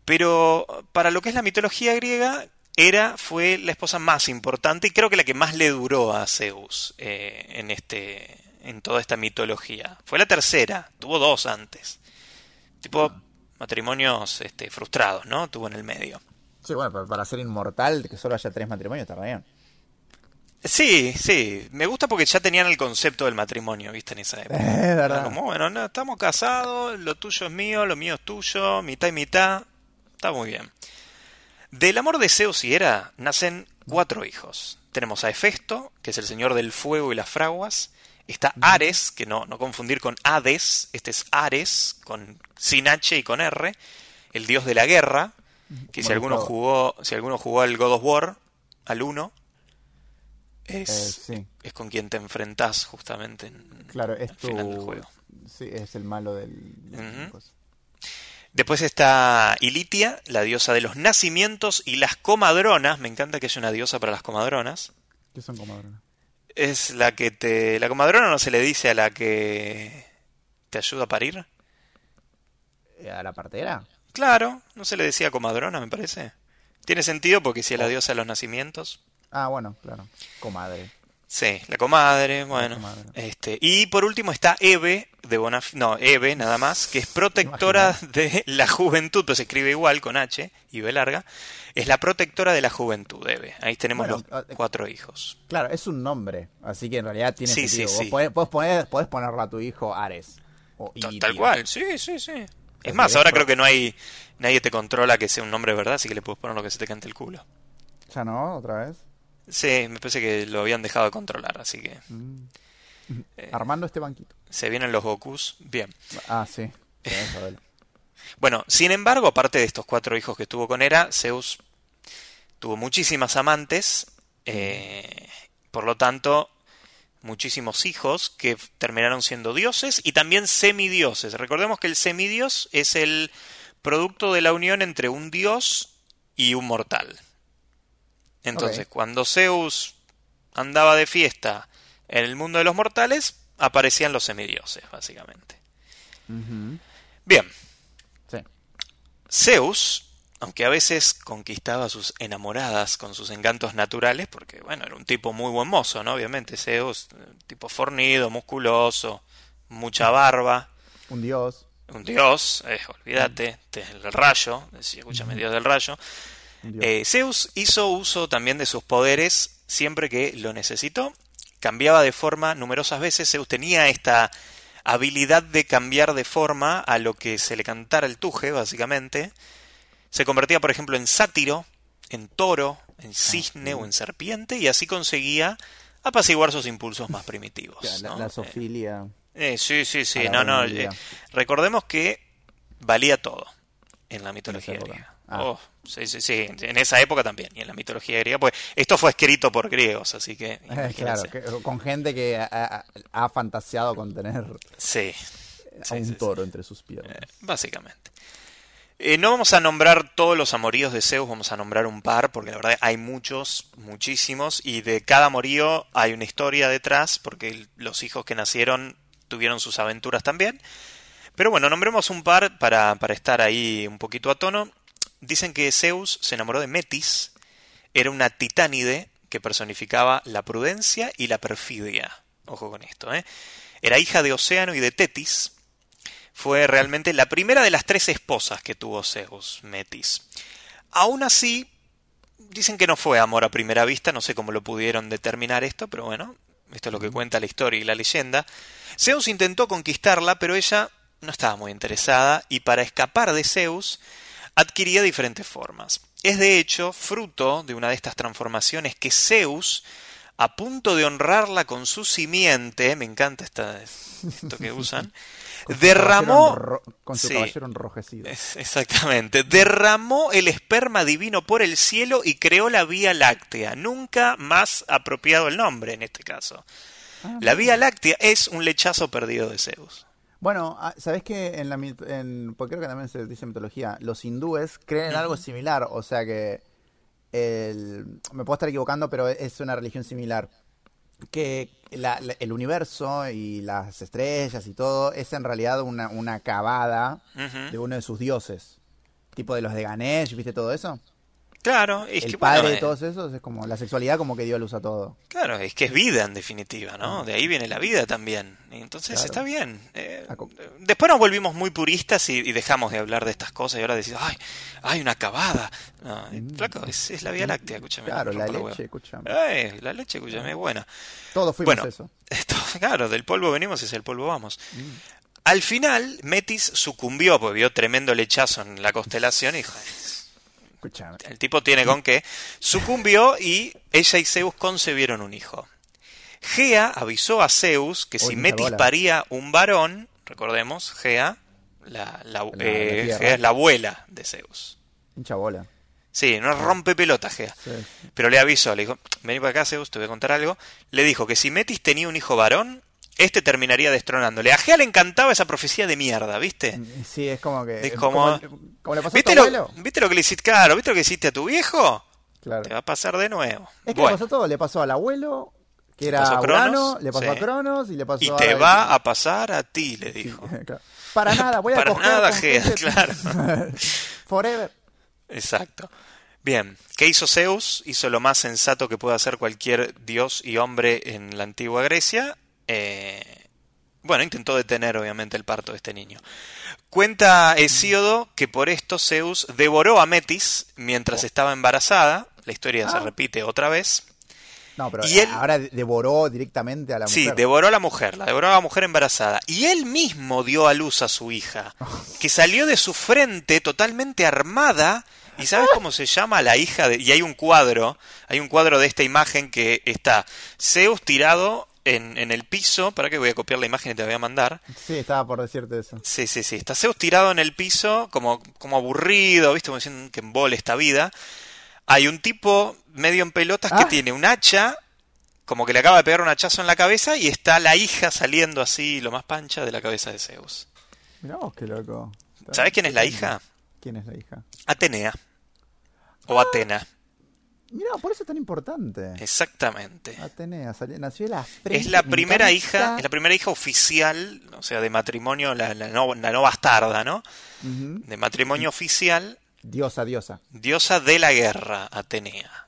Pero para lo que es la mitología griega, Hera fue la esposa más importante y creo que la que más le duró a Zeus eh, en este, en toda esta mitología. Fue la tercera, tuvo dos antes. Tipo matrimonios este, frustrados, ¿no? Tuvo en el medio. Sí, bueno, para ser inmortal, que solo haya tres matrimonios, está bien. Sí, sí, me gusta porque ya tenían el concepto del matrimonio, viste, en esa época. Es verdad. Como, bueno, no, estamos casados, lo tuyo es mío, lo mío es tuyo, mitad y mitad, está muy bien. Del amor de Zeus y Hera nacen cuatro hijos. Tenemos a Hefesto, que es el señor del fuego y las fraguas, Está Ares, que no, no confundir con Hades, este es Ares, con, sin H y con R, el dios de la guerra, que si alguno, jugó, si alguno jugó al God of War, al 1, es, Eh, sí. es con quien te enfrentás justamente en, Claro, es al final del tu... juego. Sí, es el malo del... cosa. Después está Ilitia, la diosa de los nacimientos, y las comadronas. Me encanta que haya una diosa para las comadronas. ¿Qué son comadronas? Es la que te. La comadrona no se le dice a la que te ayuda a parir. ¿A la partera? Claro, no se le decía comadrona, me parece. Tiene sentido porque si es la diosa de los nacimientos. Ah, bueno, claro. Comadre. Sí, la comadre, bueno. comadre. Este, y por último está Eve de Bonaf no, Eve nada más, que es protectora de la juventud, pero se escribe igual con H y B larga. Es la protectora de la juventud, Eve. Ahí tenemos Bueno, los eh, cuatro hijos. Claro, es un nombre, así que en realidad tiene Sí, sentido. sí, Vos sí. podés, podés poner, podés ponerle a tu hijo Ares. O Ta- Ilitia. Tal cual, sí, sí, sí. Es más, ahora creo que no hay nadie te controla que sea un nombre verdad, así que le puedes poner lo que se te cante el culo. ¿Ya no? ¿Otra vez? Sí, me parece que lo habían dejado de controlar, así que Mm. Eh. Armando este banquito. se vienen los Gokus. Bien. Ah, sí. (laughs) Bueno, sin embargo, aparte de estos cuatro hijos que tuvo con Hera, Zeus tuvo muchísimas amantes, eh, por lo tanto, muchísimos hijos que terminaron siendo dioses y también semidioses. Recordemos que el semidios es el producto de la unión entre un dios y un mortal. Entonces, cuando Zeus andaba de fiesta en el mundo de los mortales, aparecían los semidioses, básicamente. Bien, Sí. Zeus, aunque a veces conquistaba a sus enamoradas con sus encantos naturales, porque bueno, era un tipo muy buen mozo, ¿no? Obviamente, Zeus, tipo fornido, musculoso, mucha barba, Un dios. un dios, eh, olvídate, este es el rayo, decía, escúchame, dios del rayo. Eh, Zeus hizo uso también de sus poderes siempre que lo necesitó. Cambiaba de forma numerosas veces. Zeus tenía esta habilidad de cambiar de forma a lo que se le cantara el tuje, básicamente. Se convertía, por ejemplo, en sátiro, en toro, en cisne o en serpiente, y así conseguía apaciguar sus impulsos más primitivos. (laughs) la, ¿no? la Eh, eh, sí, sí, sí. No, no. eh, recordemos que valía todo en la mitología griega. Ah. Oh, sí, sí, sí. En esa época también. Y en la mitología griega. Pues esto fue escrito por griegos, así que. (laughs) claro, que- con gente que ha, fantaseado con tener Sí. a un sí, sí. toro entre sus piernas. Eh, básicamente. Eh, no vamos a nombrar todos los amoríos de Zeus, vamos a nombrar un par, porque la verdad hay muchos, muchísimos, y de cada amorío hay una historia detrás, porque los hijos que nacieron tuvieron sus aventuras también. Pero bueno, nombremos un par para, para estar ahí un poquito a tono. Dicen que Zeus se enamoró de Metis, era una titánide que personificaba la prudencia y la perfidia. Ojo con esto, ¿eh? Era hija de Océano y de Tetis, fue realmente la primera de las tres esposas que tuvo Zeus, Metis. Aún así, dicen que no fue amor a primera vista, no sé cómo lo pudieron determinar esto, pero bueno, esto es lo que cuenta la historia y la leyenda. Zeus intentó conquistarla, pero ella no estaba muy interesada, y para escapar de Zeus, adquiría diferentes formas. Es de hecho fruto de una de estas transformaciones que Zeus, a punto de honrarla con su simiente, me encanta esta, esto que usan, (laughs) Con derramó... con su Sí. caballero enrojecido. Es- Exactamente. Derramó el esperma divino por el cielo y creó la Vía Láctea. Nunca más apropiado el nombre en este caso. Ah, La Vía Láctea es un lechazo perdido de Zeus. Bueno, ah, ¿sabés que en la en, porque creo que también se dice mitología, los hindúes creen en algo similar, o sea que el, me puedo estar equivocando, pero es una religión similar. Que la- la- el universo y las estrellas y todo es en realidad una, una cavada de uno de sus dioses. Tipo de los de Ganesh, ¿viste todo eso? Claro, es el que padre bueno, de eh, todos esos es como la sexualidad como que dio luz a todo. Claro, es que es vida en definitiva, ¿no? De ahí viene la vida también. Y Entonces Claro. está bien. Eh, Ah, después nos volvimos muy puristas y, y dejamos de hablar de estas cosas y ahora decís, ay, hay una. No, eh, flaco, es, es la Vía Láctea, escúchame. Claro, me la leche, escúchame. Eh, la leche, escúchame, es buena. Todos fuimos Bueno, eso. (laughs) esto, claro, del polvo venimos y hacia el polvo vamos. Al final, Metis sucumbió porque vio tremendo lechazo en la constelación y dijo, El tipo tiene con qué. Sucumbió y ella y Zeus concebieron un hijo. Gea avisó a Zeus que si Metis bola. paría un varón, recordemos, Gea, la, la- La- la eh. Gea es la abuela de Zeus. Hincha bola. Sí, no rompe pelota Gea. Sí. Pero le avisó, le dijo, vení para acá Zeus, te voy a contar algo. Le dijo que si Metis tenía un hijo varón, este terminaría destronándole. A Gea le encantaba esa profecía de mierda, ¿viste? Sí, es como que. Es como- como le pasó a tu ¿Viste lo, abuelo. ¿Viste lo que le hiciste? Claro, ¿viste lo que hiciste a tu viejo? Claro. Te va a pasar de nuevo. Es que Bueno. le pasó todo. Le pasó al abuelo, que era Urano, le pasó sí. a Cronos y le pasó Y a. te va a pasar a ti, le Sí, dijo. (laughs) claro. Para nada, voy a Para coger nada, Gea, claro. (laughs) Forever. Exacto. Bien, ¿qué hizo Zeus? Hizo lo más sensato que puede hacer cualquier dios y hombre en la antigua Grecia. Eh, bueno, intentó detener obviamente el parto de este niño. Cuenta Hesíodo que por esto Zeus devoró a Metis mientras estaba embarazada. La historia se Ah. repite otra vez. No, pero Y él- ahora devoró directamente a la Sí, mujer. devoró a la mujer, la devoró a la mujer embarazada. Y él mismo dio a luz a su hija, (laughs) que salió de su frente totalmente armada. ¿Y sabes cómo se llama la hija de.? Y hay un cuadro, hay un cuadro de esta imagen que está Zeus tirado en, en el piso. ¿Para que voy a copiar la imagen y te la voy a mandar? Sí, estaba por decirte eso. Sí, sí, sí. Está Zeus tirado en el piso, como, como aburrido, ¿viste? Como diciendo que embole esta vida. Hay un tipo medio en pelotas que Ah. tiene un hacha, como que le acaba de pegar un hachazo en la cabeza, y está la hija saliendo así, lo más pancha, de la cabeza de Zeus. Mirá vos, qué loco. ¿Sabés quién es la hija? ¿Quién es la hija? Atenea. O Atena. Mirá, por eso es tan importante. Exactamente. Atenea, nació de la. Es la me primera hija, es la primera hija oficial, o sea, de matrimonio, la, la no, la no bastarda, ¿no? De matrimonio oficial Diosa, diosa. Diosa de la guerra, Atenea.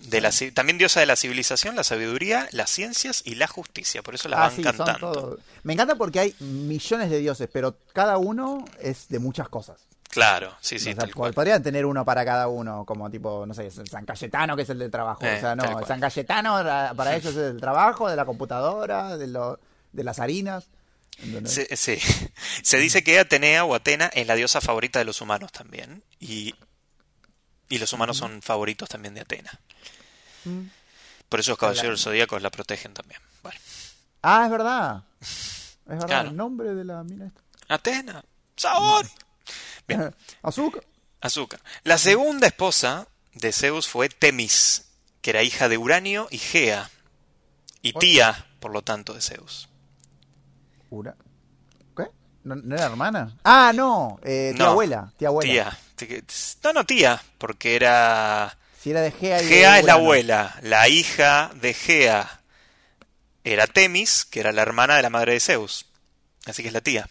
De la, también diosa de la civilización, la sabiduría, las ciencias y la justicia. Por eso la Ah, van sí, cantando. Me encanta porque hay millones de dioses, pero cada uno es de muchas cosas. Claro, sí, sí, O sea, tal cual. podrían tener uno para cada uno, como tipo, no sé, San Cayetano, que es el del trabajo. Eh, o sea, tal no, cual. San Cayetano para ellos es el trabajo, de la computadora, de, lo, de las harinas. Se, sí. (laughs) Se dice que Atenea o Atena es la diosa favorita de los humanos también. Y, y los humanos son favoritos también de Atena. Mm. Por eso los caballeros zodíacos la protegen también. Ah, es verdad. Es verdad, Claro. el nombre de la mina esta. Atena, sabor. (laughs) Bien. (laughs) Azúcar. Azúcar. La segunda esposa de Zeus fue Temis, que era hija de Uranio y Gea, y tía, por lo tanto, de Zeus. Ura- ¿Qué? ¿No, no era hermana? Ah, no. Eh, tía No, abuela. Tía abuela. Tía. No, no tía, porque era... Si era de Gea y de Gea es la abuela, la hija de Gea era Temis, que era la hermana de la madre de Zeus. Así que es la tía.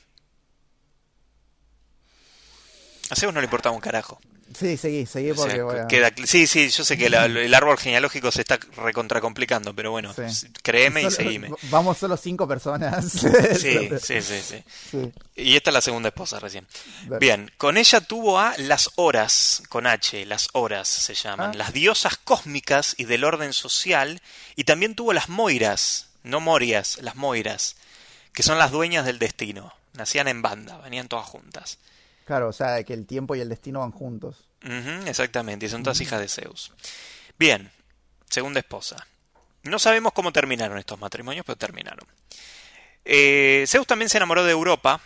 A Zeus no le importaba un carajo. Sí, seguí, seguí O sea, porque a- queda sí, sí, yo sé que la- el árbol genealógico se está recontracomplicando, pero bueno, Sí. créeme y seguime. Vamos solo cinco personas. (laughs) Sí, sí, sí, sí. Sí. Y esta es la segunda esposa recién. Dale. Bien, con ella tuvo a las horas, con H, las horas se llaman, Ah. las diosas cósmicas y del orden social, y también tuvo las moiras, no morias, las moiras, que son las dueñas del destino. Nacían en banda, venían todas juntas. Claro, o sea, que el tiempo y el destino van juntos. Exactamente, y son todas hijas de Zeus. Bien, segunda esposa. No sabemos cómo terminaron estos matrimonios, pero terminaron. Eh, Zeus también se enamoró de Europa,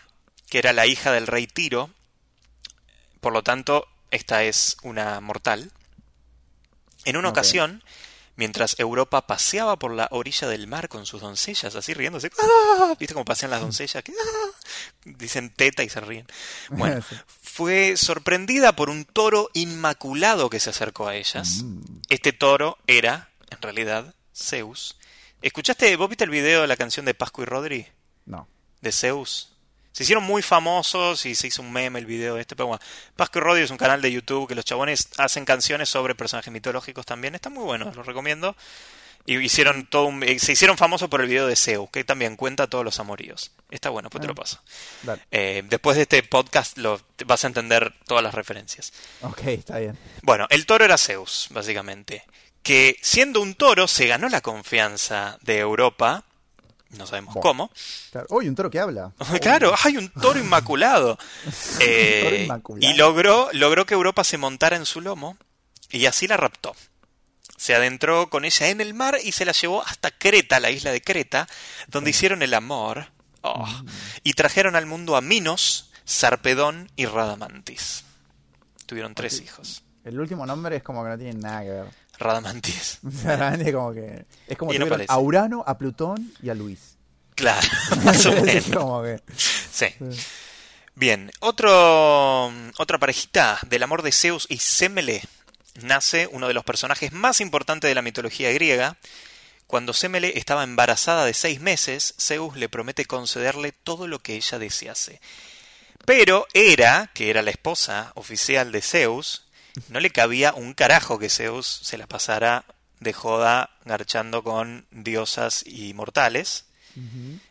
que era la hija del rey Tiro. Por lo tanto, esta es una mortal. En una ocasión, mientras Europa paseaba por la orilla del mar con sus doncellas, así riéndose, ¡ah! ¿viste cómo pasean las doncellas? Que, ¡ah! Dicen teta y se ríen. Bueno, (laughs) fue sorprendida por un toro inmaculado que se acercó a ellas. Mm. Este toro era, en realidad, Zeus. ¿Escuchaste, vos viste el video de la canción de Pascu y Rodri? No. De Zeus. Se hicieron muy famosos y se hizo un meme el video este, pero bueno, y Rodri es un canal de YouTube que los chabones hacen canciones sobre personajes mitológicos también. Está muy bueno, los recomiendo. Y hicieron todo un- eh, se hicieron famosos por el video de Zeus, que también cuenta todos los amoríos. Está bueno, pues te lo Ah. paso. Eh, después de este podcast lo, vas a entender todas las referencias. Ok, está bien. Bueno, el toro era Zeus, básicamente. Que siendo un toro se ganó la confianza de Europa. No sabemos cómo. Claro. Uy, un toro que habla. (laughs) Claro, hay un toro inmaculado. (laughs) Eh, toro inmaculado. Y logró, logró que Europa se montara en su lomo y así la raptó. Se adentró con ella en el mar y se la llevó hasta Creta, la isla de Creta, donde hicieron el amor. Oh. Mm. Y trajeron al mundo a Minos, Sarpedón y Radamantis. Tuvieron tres hijos. El último nombre es como que no tiene nada que ver. Radamantis. (laughs) Como que. Es como Y no a Urano, a Plutón y a Luis. Claro, (laughs) más o Es menos. como que. Sí. Bien, otro, otra parejita del amor de Zeus y Semele nace uno de los personajes más importantes de la mitología griega. Cuando Semele estaba embarazada de seis meses, Zeus le promete concederle todo lo que ella desease. Pero Hera, que era la esposa oficial de Zeus, no le cabía un carajo que Zeus se la pasara de joda garchando con diosas y mortales.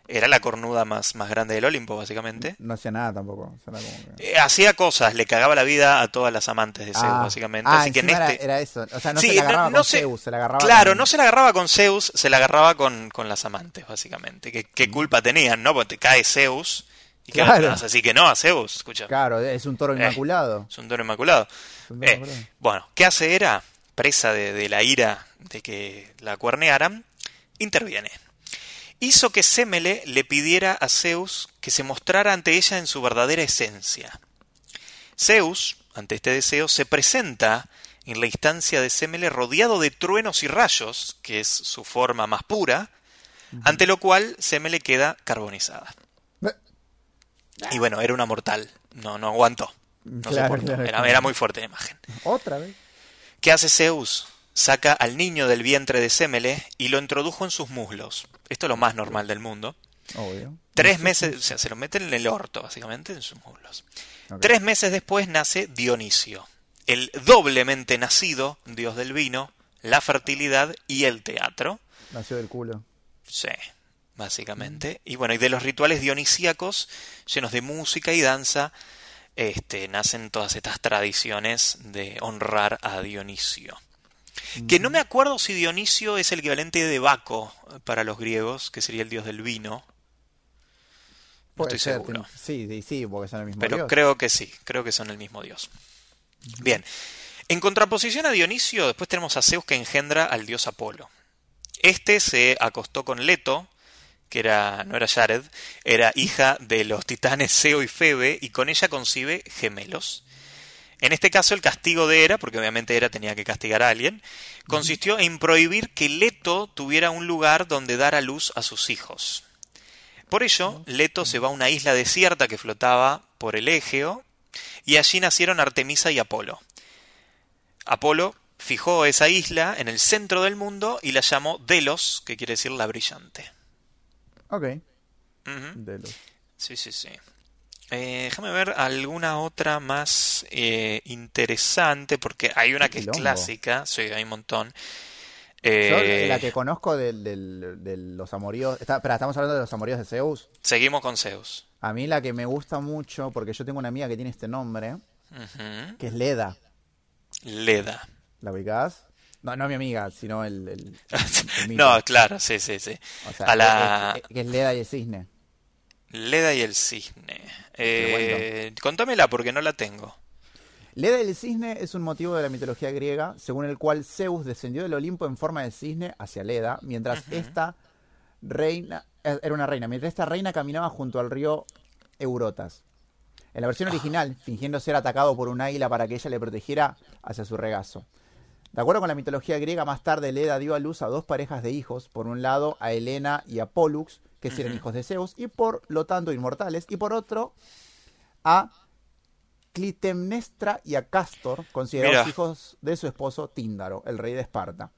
Era la cornuda más, más grande del Olimpo, básicamente. No hacía nada tampoco. como que- Eh, hacía cosas, le cagaba la vida a todas las amantes de Zeus, Ah. básicamente. Ah, Así que en este. era, era eso. O sea, no Sí, se la agarraba no con se- Zeus, se la agarraba Claro, con- no se la agarraba con Zeus, se la agarraba con, con las amantes, básicamente. ¿Qué, qué culpa tenían, no? Porque te cae Zeus y así que no a Zeus, escucha. Claro, es un toro Eh. inmaculado. Es un toro inmaculado. Es un toro Eh, inmaculado. bueno, ¿qué hace Hera? Presa de, de la ira de que la cuernearan, interviene. Hizo que Semele le pidiera a Zeus que se mostrara ante ella en su verdadera esencia. Zeus, ante este deseo, se presenta en la instancia de Semele rodeado de truenos y rayos, que es su forma más pura, ante lo cual Semele queda carbonizada. Y bueno, era una mortal, no, no aguantó. No Claro, soportó. claro, era, claro. era muy fuerte la imagen. Otra vez. ¿Qué hace Zeus? Saca al niño del vientre de Semele y lo introdujo en sus muslos. Esto es lo más normal del mundo. Obvio. Tres meses, o sea, se lo meten en el orto, básicamente, en sus muslos. Tres meses después nace Dionisio, el doblemente nacido dios del vino, la fertilidad y el teatro. Nació del culo. Sí, básicamente. Y bueno, y de los rituales dionisíacos, llenos de música y danza, este, nacen todas estas tradiciones de honrar a Dionisio. Que no me acuerdo si Dionisio es el equivalente de Baco para los griegos, que sería el dios del vino. No estoy ser, seguro. Sí, sí, sí, porque son el mismo Pero dios. creo que sí, creo que son el mismo dios. Bien, en contraposición a Dionisio, después tenemos a Zeus que engendra al dios Apolo. Este se acostó con Leto, que era, no era Jared, era hija de los titanes Zeo y Febe, y con ella concibe gemelos. En este caso, el castigo de Hera, porque obviamente Hera tenía que castigar a alguien, consistió en prohibir que Leto tuviera un lugar donde dar a luz a sus hijos. Por ello, Leto se va a una isla desierta que flotaba por el Egeo, y allí nacieron Artemisa y Apolo. Apolo fijó esa isla en el centro del mundo y la llamó Delos, que quiere decir la brillante. Ok. De los... Sí, sí, sí. Eh, déjame ver alguna otra más eh, interesante, porque hay una que es clásica, sí, hay un montón. Yo, Eh, la que conozco del- del- de, los amoríos. Está, espera, estamos hablando de los amoríos de Zeus. Seguimos con Zeus. A mí la que me gusta mucho, porque yo tengo una amiga que tiene este nombre, que es Leda. Leda. ¿La ubicás? No, no mi amiga, sino el. el- el (laughs) no, claro, sí, sí, sí. O sea, a la- que, que- que es Leda y el cisne. Leda y el cisne. Eh, contámela porque no la tengo. Leda del cisne es un motivo de la mitología griega, según el cual Zeus descendió del Olimpo en forma de cisne hacia Leda, mientras esta reina eh, era una reina, mientras esta reina caminaba junto al río Eurotas. En la versión Ah. original, fingiendo ser atacado por un águila para que ella le protegiera hacia su regazo. De acuerdo con la mitología griega, más tarde Leda dio a luz a dos parejas de hijos, por un lado a Helena y a Pollux, que sí eran hijos de Zeus, y por lo tanto inmortales, y por otro a Clitemnestra y a Castor, considerados Mira. hijos de su esposo Tíndaro, el rey de Esparta.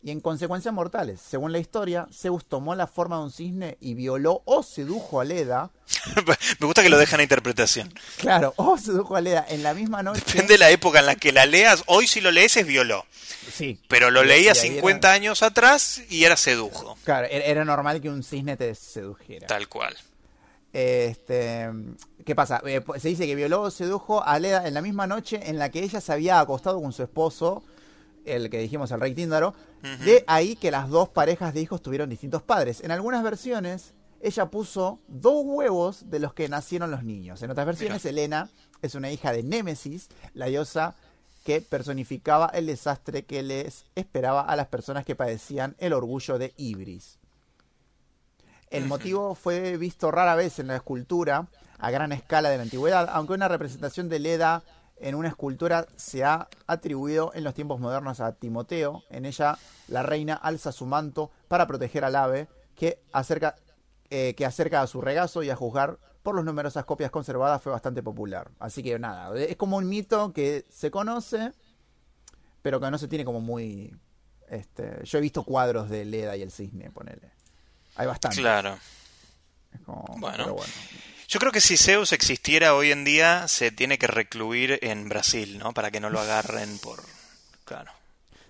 Y en consecuencia mortales. Según la historia, Zeus tomó la forma de un cisne y violó o sedujo a Leda. (laughs) Me gusta que lo dejan a interpretación. Claro, o sedujo a Leda en la misma noche. Depende de la época en la que la leas. Hoy si lo lees es violó. Sí. Pero lo leía y ahí 50 era- años atrás y era sedujo. Claro, era era normal que un cisne te sedujera. Tal cual. Este, ¿Qué pasa? Eh, pues, se dice que violó o sedujo a Leda en la misma noche en la que ella se había acostado con su esposo, el que dijimos, el rey Tíndaro. De ahí que las dos parejas de hijos tuvieron distintos padres. En algunas versiones, ella puso dos huevos de los que nacieron los niños. En otras versiones, Helena es una hija de Némesis, la diosa que personificaba el desastre que les esperaba a las personas que padecían el orgullo de Ibris. El motivo fue visto rara vez en la escultura a gran escala de la antigüedad, aunque una representación de Leda en una escultura se ha atribuido en los tiempos modernos a Timoteo. En ella, la reina alza su manto para proteger al ave que acerca, eh, que acerca a su regazo y a juzgar por las numerosas copias conservadas fue bastante popular. Así que nada, es como un mito que se conoce, pero que no se tiene como muy... Este, yo he visto cuadros de Leda y el cisne, ponele. Hay bastante. Claro. Es como- Bueno. pero bueno. Yo creo que si Zeus existiera hoy en día, se tiene que recluir en Brasil, ¿no? Para que no lo agarren por... Claro.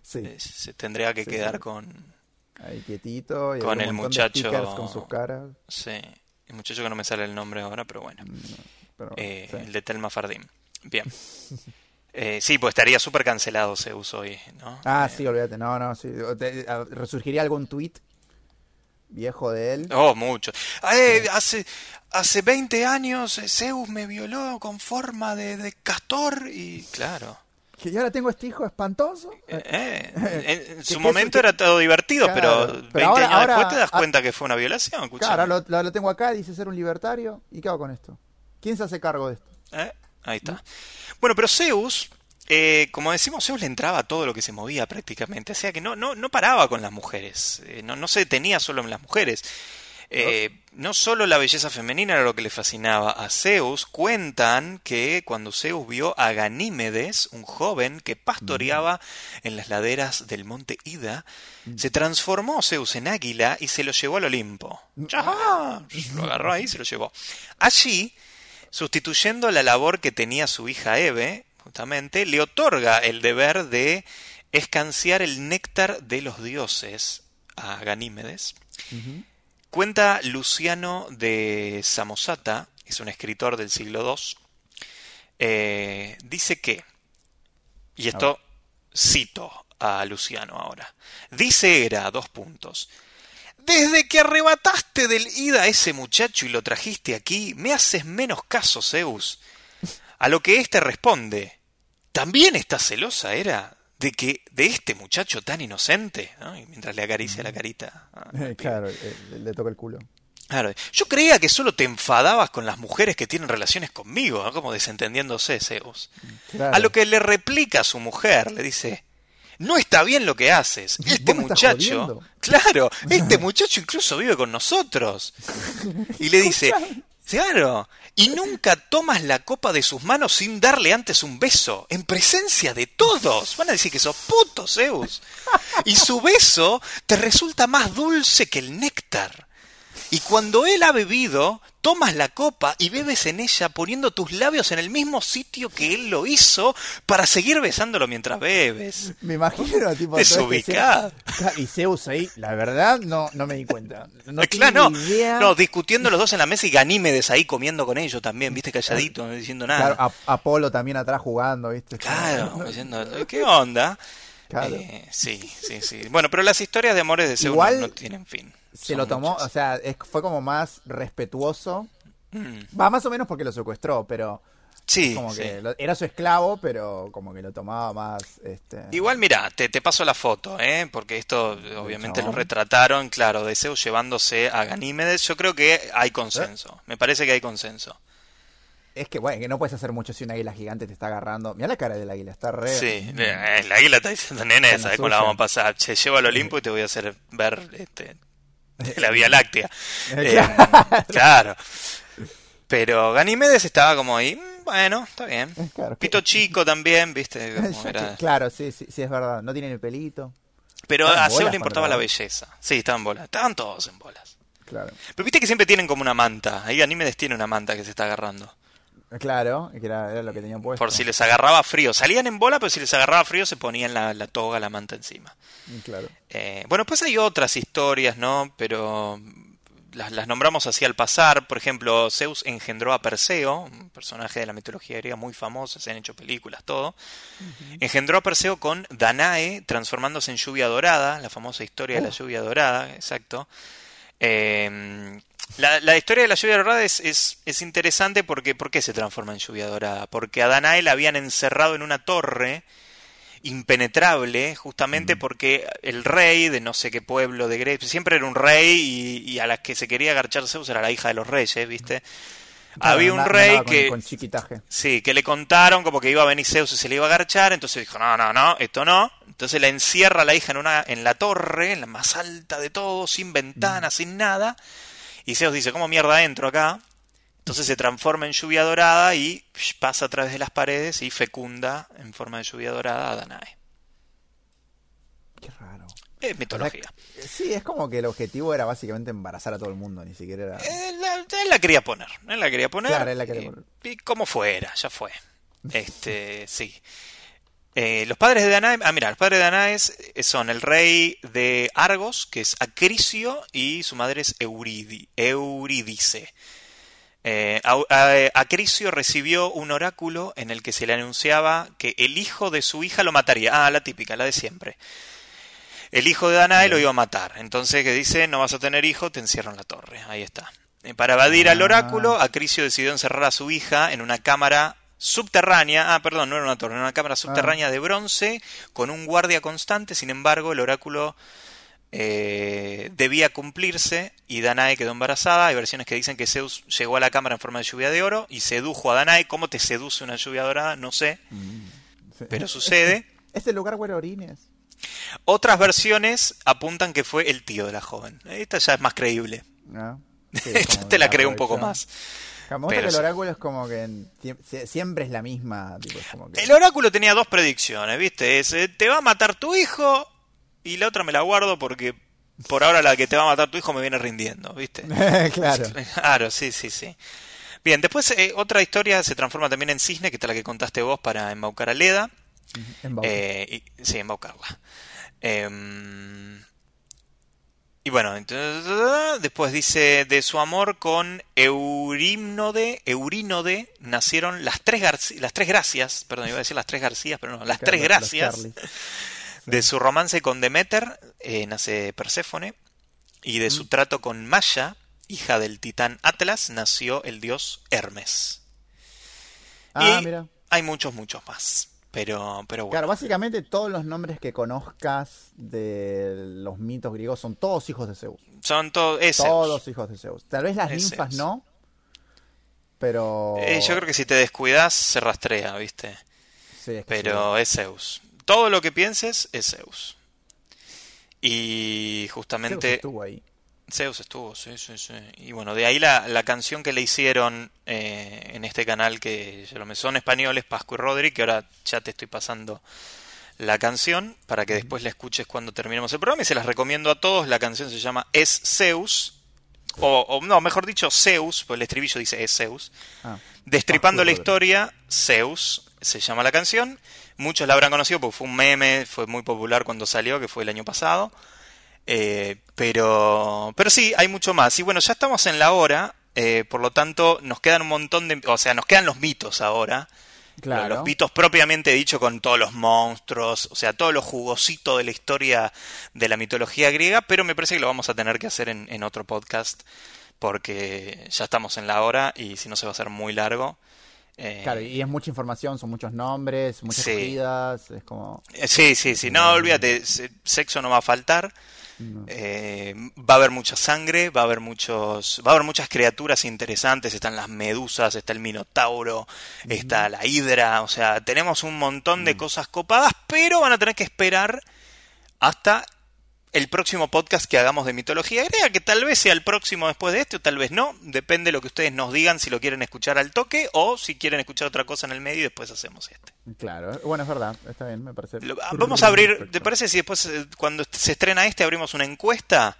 Sí, Eh, Se tendría que Sí, quedar sí. con... ahí quietito. Y Con el muchacho- con sus caras. Sí. El muchacho que no me sale el nombre ahora, pero bueno. Pero, Eh. El de Telma Fardín. Bien. (laughs) Eh, sí, pues estaría súper cancelado Zeus hoy, ¿no? Ah, Eh, sí, olvídate. No, no, sí. Resurgiría algún tweet viejo de él. Oh, mucho. Eh, hace, hace 20 años eh, Zeus me violó con forma de, de castor y claro. Que yo ahora tengo este hijo espantoso. Eh, eh, en, (laughs) su momento era todo divertido, Claro, pero pero 20 ahora- años ahora- después te das ah- cuenta que fue una violación. escuchame. Claro, lo, lo- lo tengo acá, dice ser un libertario. ¿Y qué hago con esto? ¿Quién se hace cargo de esto? Eh, Ahí está. Bueno, pero Zeus, eh, como decimos, Zeus le entraba a todo lo que se movía prácticamente. O sea que no, no, no paraba con las mujeres. Eh, no, no se detenía solo en las mujeres. Eh, no solo la belleza femenina era lo que le fascinaba a Zeus, cuentan que cuando Zeus vio a Ganímedes, un joven que pastoreaba en las laderas del monte Ida, se transformó Zeus en águila y se lo llevó al Olimpo. ¡Ah! Lo agarró ahí y se lo llevó. Allí, sustituyendo la labor que tenía su hija Eve, justamente, le otorga el deber de escanciar el néctar de los dioses a Ganímedes. Cuenta Luciano de Samosata, es un escritor del siglo II, eh, dice que, y esto cito a Luciano ahora, dice era, dos puntos, desde que arrebataste del ida a ese muchacho y lo trajiste aquí, me haces menos caso, Zeus. A lo que éste responde, ¿también estás celosa, era, de que de este muchacho tan inocente? ¿no? Y mientras le acaricia la carita. a- al (laughs) pibe. claro, eh, le, le toca el culo. Claro, yo creía que solo te enfadabas con las mujeres que tienen relaciones conmigo, ¿no? como desentendiéndose Zeus. Claro. A lo que le replica a su mujer, le dice, no está bien lo que haces. (laughs) Este ¿Vos me estás muchacho, (laughs) claro, este muchacho incluso vive con nosotros. Y le dice, claro, y nunca tomas la copa de sus manos sin darle antes un beso, en presencia de todos. Van a decir que sos puto, Zeus. (laughs) Y su beso te resulta más dulce que el néctar. Y cuando él ha bebido, tomas la copa y bebes en ella poniendo tus labios en el mismo sitio que él lo hizo para seguir besándolo mientras bebes. Me imagino, (laughs) tipo. Desubicado. esta escena. Y Zeus ahí, la verdad, no, no me di cuenta. (laughs) No claro, idea. no, discutiendo los dos en la mesa y Ganímedes ahí comiendo con ellos también, viste, calladito, no diciendo Claro, nada. a- Apolo también atrás jugando, ¿viste? Claro, (laughs) diciendo, ¿qué onda? Claro. Eh, sí, sí, sí. Bueno, pero las historias de amores de Zeus Igual no, no tienen fin. Se Son lo tomó, muchas. o sea, es- fue como más respetuoso Mm. Va más o menos porque lo secuestró, pero Sí, como que era su esclavo, pero como que lo tomaba más. Este... Igual, mira, te, te, paso la foto, ¿eh? porque esto obviamente lo retrataron, claro, de Zeus llevándose a Ganímedes. Yo creo que hay consenso. Me parece que hay consenso. Es que, bueno, que no puedes hacer mucho si un águila gigante te está agarrando. Mira la cara del águila, está re. Sí, eh, el águila está diciendo, nene, ¿sabes cómo la vamos a pasar? Che, llevo al Olimpo y te voy a hacer ver este, (laughs) la Vía Láctea. Eh, (laughs) claro. Pero Ganímedes estaba como ahí, mm, bueno, está bien. Pito chico también, ¿viste? (laughs) Claro, sí, sí, sí, es verdad. No tiene el pelito. Pero a Zeus le importaba la belleza. Sí, estaban bolas. Estaban todos en bolas. Claro. Pero viste que siempre tienen como una manta. Ahí Ganímedes tiene una manta que se está agarrando. Claro, que era, lo que tenían puesto. Por si les agarraba frío. Salían en bola, pero si les agarraba frío se ponían la, la toga, la manta encima. Mm, claro. Eh, bueno, pues hay otras historias, ¿no? Pero las, nombramos así al pasar. Por ejemplo, Zeus engendró a Perseo, un personaje de la mitología griega muy famoso, se han hecho películas, todo. Engendró a Perseo con Danae, transformándose en lluvia dorada, la famosa historia de la oh. lluvia dorada, exacto. Eh, la, historia de la lluvia dorada es, es, interesante porque ¿por qué se transforma en lluvia dorada? Porque a Danae la habían encerrado en una torre impenetrable, justamente porque el rey de no sé qué pueblo de Grecia, siempre era un rey y, a la que se quería agarchar Zeus era la hija de los reyes, ¿viste? Había un rey que... Sí, que le contaron como que iba a venir Zeus y se le iba a agarchar, entonces dijo, no, no, no, esto no. Entonces la encierra la hija en, una, en la torre, en la más alta de todo, sin ventanas, sin nada. Y Zeus dice, ¿cómo mierda entro acá? Entonces se transforma en lluvia dorada y pasa a través de las paredes y fecunda en forma de lluvia dorada a Danae. Qué raro. Es mitología. sí, es como que el objetivo era básicamente embarazar a todo el mundo, ni siquiera era... Él la, quería poner, él la quería poner. Claro, él la quería poner. Y, como fuera, ya fue. Este, (laughs) sí. Eh, los padres de Danae, ah, mira, los padres de Danae son el rey de Argos, que es Acricio, y su madre es Eurídice. Eh, Acricio recibió un oráculo en el que se le anunciaba que el hijo de su hija lo mataría. Ah, la típica, la de siempre. El hijo de Danae lo iba a matar. Entonces, que dice, no vas a tener hijo, te encierro en la torre. Ahí está. Eh, para evadir al ah. oráculo, Acricio decidió encerrar a su hija en una cámara subterránea. Ah, perdón, no era una torre, era una cámara subterránea ah. de bronce con un guardia constante. Sin embargo, el oráculo eh, debía cumplirse y Danae quedó embarazada. Hay versiones que dicen que Zeus llegó a la cámara en forma de lluvia de oro y sedujo a Danae. ¿Cómo te seduce una lluvia dorada? No sé. Mm, pero sucede. ¿Es (laughs) el lugar where orines? Otras versiones apuntan que fue el tío de la joven. Esta ya es más creíble. Ah, (laughs) Esta te la creo un poco más. el oráculo es como que siempre es la misma. El oráculo tenía dos predicciones, ¿viste? Es, eh, te va a matar tu hijo y la otra me la guardo porque por ahora la que te va a matar tu hijo me viene rindiendo, ¿viste? (laughs) claro. Claro, sí, sí, sí. Bien, después eh, otra historia se transforma también en Cisne, que es la que contaste vos para embaucar a Leda. Eh, sí, embaucarla. Em, y bueno, entonces, después dice, de su amor con Eurínode, Eurínode nacieron las tres, las tres gracias, perdón, iba a decir las tres Garcías, pero no, las tres gracias. De su romance con Demeter eh, nace Perséfone. Y de su trato con Maya, hija del titán Atlas, nació el dios Hermes. Ah, mira. Hay muchos, muchos más. Pero, pero bueno. Claro, básicamente todos los nombres que conozcas de los mitos griegos son todos hijos de Zeus. Son todos Todos hijos de Zeus. Tal vez las ninfas no, pero... Eh, yo creo que si te descuidas se rastrea, ¿viste? Sí, pero es Zeus todo lo que pienses es Zeus. Y justamente... Zeus estuvo ahí. Zeus estuvo, sí, sí, sí. Y bueno, de ahí la, la canción que le hicieron eh, en este canal que son españoles, Pascu y Rodri, que ahora ya te estoy pasando la canción para que después la escuches cuando terminemos el programa y se las recomiendo a todos. La canción se llama Es Zeus, o, no, mejor dicho, Zeus, pues el estribillo dice Es Zeus. Ah. Destripando la historia, Zeus se llama la canción. Muchos la habrán conocido porque fue un meme, fue muy popular cuando salió, que fue el año pasado. Eh, pero, pero sí, hay mucho más. Y bueno, ya estamos en la hora, eh, por lo tanto, nos quedan un montón de. O sea, nos quedan los mitos ahora. Claro. Los mitos propiamente dicho con todos los monstruos, o sea, todo lo jugosito de la historia de la mitología griega, pero me parece que lo vamos a tener que hacer en, en otro podcast porque ya estamos en la hora y si no se va a hacer muy largo. Eh, Claro, y es mucha información, son muchos nombres, muchas Sí. corridas, es como... eh, sí, sí, sí, no, olvídate, se- sexo no va a faltar. No. Eh, va a haber mucha sangre, va a haber muchos, va a haber muchas criaturas interesantes, están las medusas, está el minotauro, está la hidra, o sea, tenemos un montón de cosas copadas, pero van a tener que esperar hasta el próximo podcast que hagamos de mitología griega, que tal vez sea el próximo después de este o tal vez no, depende de lo que ustedes nos digan si lo quieren escuchar al toque o si quieren escuchar otra cosa en el medio y después hacemos este. Claro, bueno, es verdad, está bien, me parece. Vamos a abrir, ¿te parece si después, eh, cuando se estrena este, abrimos una encuesta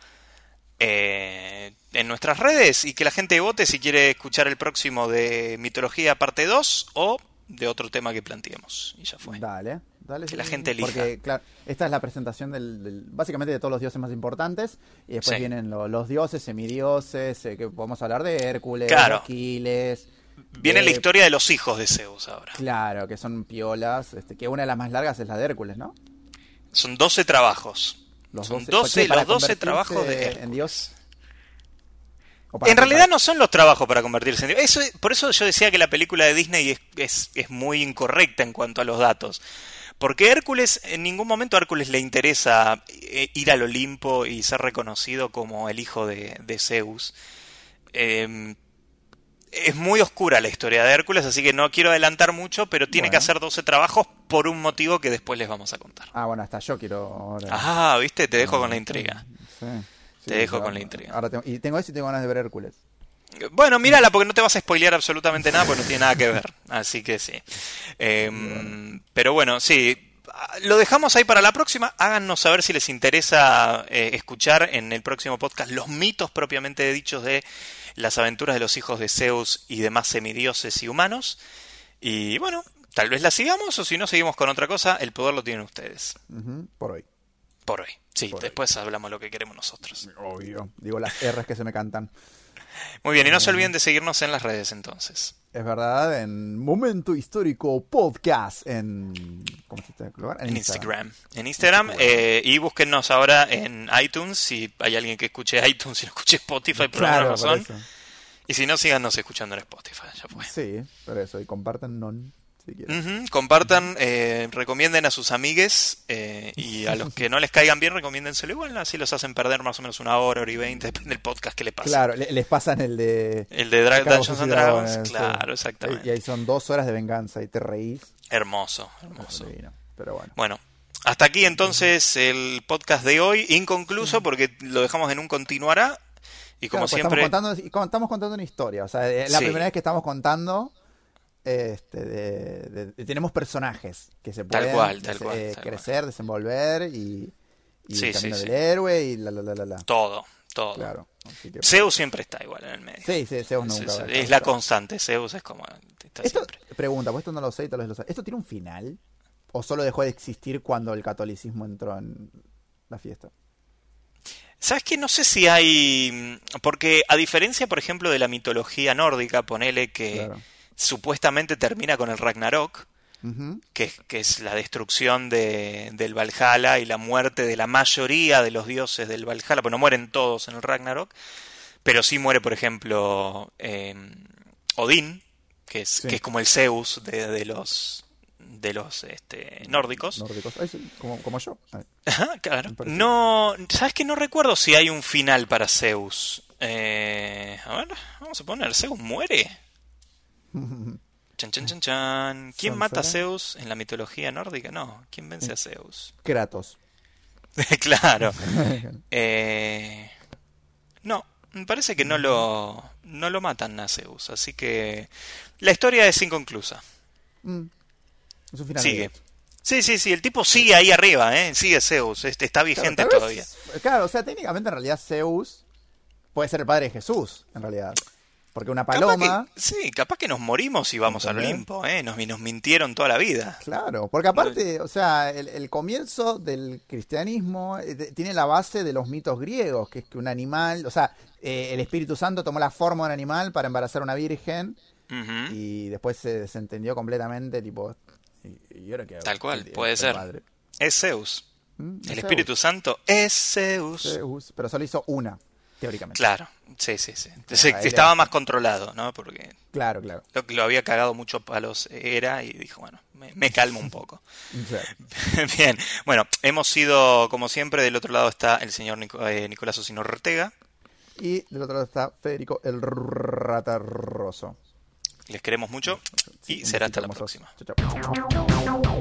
eh, en nuestras redes y que la gente vote si quiere escuchar el próximo de Mitología parte 2 o de otro tema que planteemos? Y ya fue. Dale, dale. Que sí, la gente elija. Porque, claro, esta es la presentación del, del- básicamente de todos los dioses más importantes. Y después Sí. vienen lo- los dioses, semidioses, eh, que podemos hablar de Hércules, Claro. Aquiles. Viene de- la historia de los hijos de Zeus ahora. Claro, que son piolas. Este, que una de las más largas es la de Hércules, ¿no? Son 12 trabajos. Los Son 12, 12 ¿por qué? ¿Para los 12 convertirse trabajos de en. Dios. ¿O para En realidad no son los trabajos para convertirse en Dios. Eso, por eso yo decía que la película de Disney es, es, es muy incorrecta en cuanto a los datos. Porque Hércules, en ningún momento a Hércules le interesa eh, ir al Olimpo y ser reconocido como el hijo de, de Zeus. Eh, es muy oscura la historia de Hércules, así que no quiero adelantar mucho, pero tiene que hacer 12 trabajos por un motivo que después les vamos a contar. Ah, bueno, hasta yo quiero ahora. Ah, viste, te dejo Ah, con la intriga. Sí, Te dejo con la intriga. Ahora tengo- y tengo eso y tengo ganas de ver Hércules. Bueno, mírala porque no te vas a spoilear absolutamente nada porque no tiene nada que ver. Así que sí. Eh, pero bueno, sí. Lo dejamos ahí para la próxima. Háganos saber si les interesa eh, escuchar en el próximo podcast los mitos propiamente dichos de las aventuras de los hijos de Zeus y demás semidioses y humanos. Y bueno, tal vez la sigamos o si no seguimos con otra cosa, el poder lo tienen ustedes. Por hoy. Por hoy. Sí, Por hoy. después hablamos lo que queremos nosotros. Obvio. Digo las R's que se me cantan. Muy bien, y no se olviden de seguirnos en las redes entonces. Es verdad, en Momento Histórico Podcast en... ¿Cómo se lugar? En Instagram. En Instagram. eh, y búsquennos ahora en iTunes. Si hay alguien que escuche (laughs) iTunes y no escuche Spotify por Claro, alguna razón. Y si no, síganos escuchando en Spotify. Ya fue. Sí, por eso. Y compartan non, si quieren. Ujú, Compartan, eh, recomienden a sus amigues eh, y a los que no les caigan bien, recomiéndenselo igual. Así los hacen perder más o menos una hora, hora y veinte, (laughs) depende del podcast que le pase. Claro, le- les pasan el de... El de Dra- Dungeons y and Dragons, sí. claro, Y exactamente. ahí son dos horas de venganza y te reís. Hermoso, hermoso. Pero bueno. Bueno, hasta aquí entonces el podcast de hoy, inconcluso porque lo dejamos en un continuará. Y como Claro, pues siempre, Estamos contando, y con- estamos contando una historia. O sea, es la Sí. primera vez que estamos contando. Este, de- de- de- tenemos personajes que se Tal pueden cual, tal des- cual, eh, tal crecer, desenvolver y, y Sí, el camino sí, del sí. héroe y la la la la la. todo, todo. Claro. Que- Zeus siempre está igual en el medio. sí, sí, Zeus nunca es, va la constante, Zeus es como está Esto, pregunta, pues esto no lo sé y tal vez lo sé. ¿Esto tiene un final? ¿O solo dejó de existir cuando el catolicismo entró en la fiesta? ¿Sabes qué? No sé si hay... Porque a diferencia, por ejemplo, de la mitología nórdica, ponele que Claro. Supuestamente termina con el Ragnarok, que, es- que es la destrucción de, del Valhalla y la muerte de la mayoría de los dioses del Valhalla, pues no mueren todos en el Ragnarok, pero sí muere, por ejemplo, eh, Odín, que es, Sí. que es como el Zeus de, de los de los este, nórdicos. Nórdicos. Ay, sí, como, como yo. Ajá, claro. No, ¿sabes que No recuerdo si hay un final para Zeus. Eh, a ver, vamos a poner, ¿Zeus muere? Chan, chan, chan, chan. ¿Quién mata a. Zeus en la mitología nórdica? No, ¿quién vence a Zeus? Kratos. (laughs) claro. (laughs) Eh, no, me parece que no lo, no lo matan a Zeus, así que la historia es inconclusa. Mm. Es un final Sigue. abierto. Sí, sí, sí, el tipo sigue ahí arriba, ¿eh? Sigue Zeus, este, está vigente Claro, todavía. vez- claro, o sea, técnicamente en realidad Zeus puede ser el padre de Jesús, en realidad. Porque una paloma, Capaz que, sí, capaz que nos morimos y vamos al. Olimpo, ¿eh? Nos, nos mintieron toda la vida. claro, porque aparte, o sea, el, el comienzo del cristianismo eh, tiene la base de los mitos griegos, que es que un animal, o sea, eh, el Espíritu Santo tomó la forma de un animal para embarazar a una virgen y después se desentendió completamente, tipo... ¿y, y ahora qué hago? Tal cual, El- puede el ser. padre. Es Zeus. Mm, El Zeus. Espíritu Santo es Zeus. Zeus, pero solo hizo una. teóricamente. Claro, sí, sí, sí. Entonces, estaba era- más controlado, ¿no? Porque Claro, claro. lo, lo había cagado mucho palos era y dijo, bueno, me, me calmo un poco. (laughs) (laughs) Bien, bueno, hemos sido, como siempre, del otro lado está el señor Nico- eh, Nicolás Osino Ortega. y del otro lado está Federico el Ratarroso. Les queremos mucho y será hasta la próxima. Chau, chau.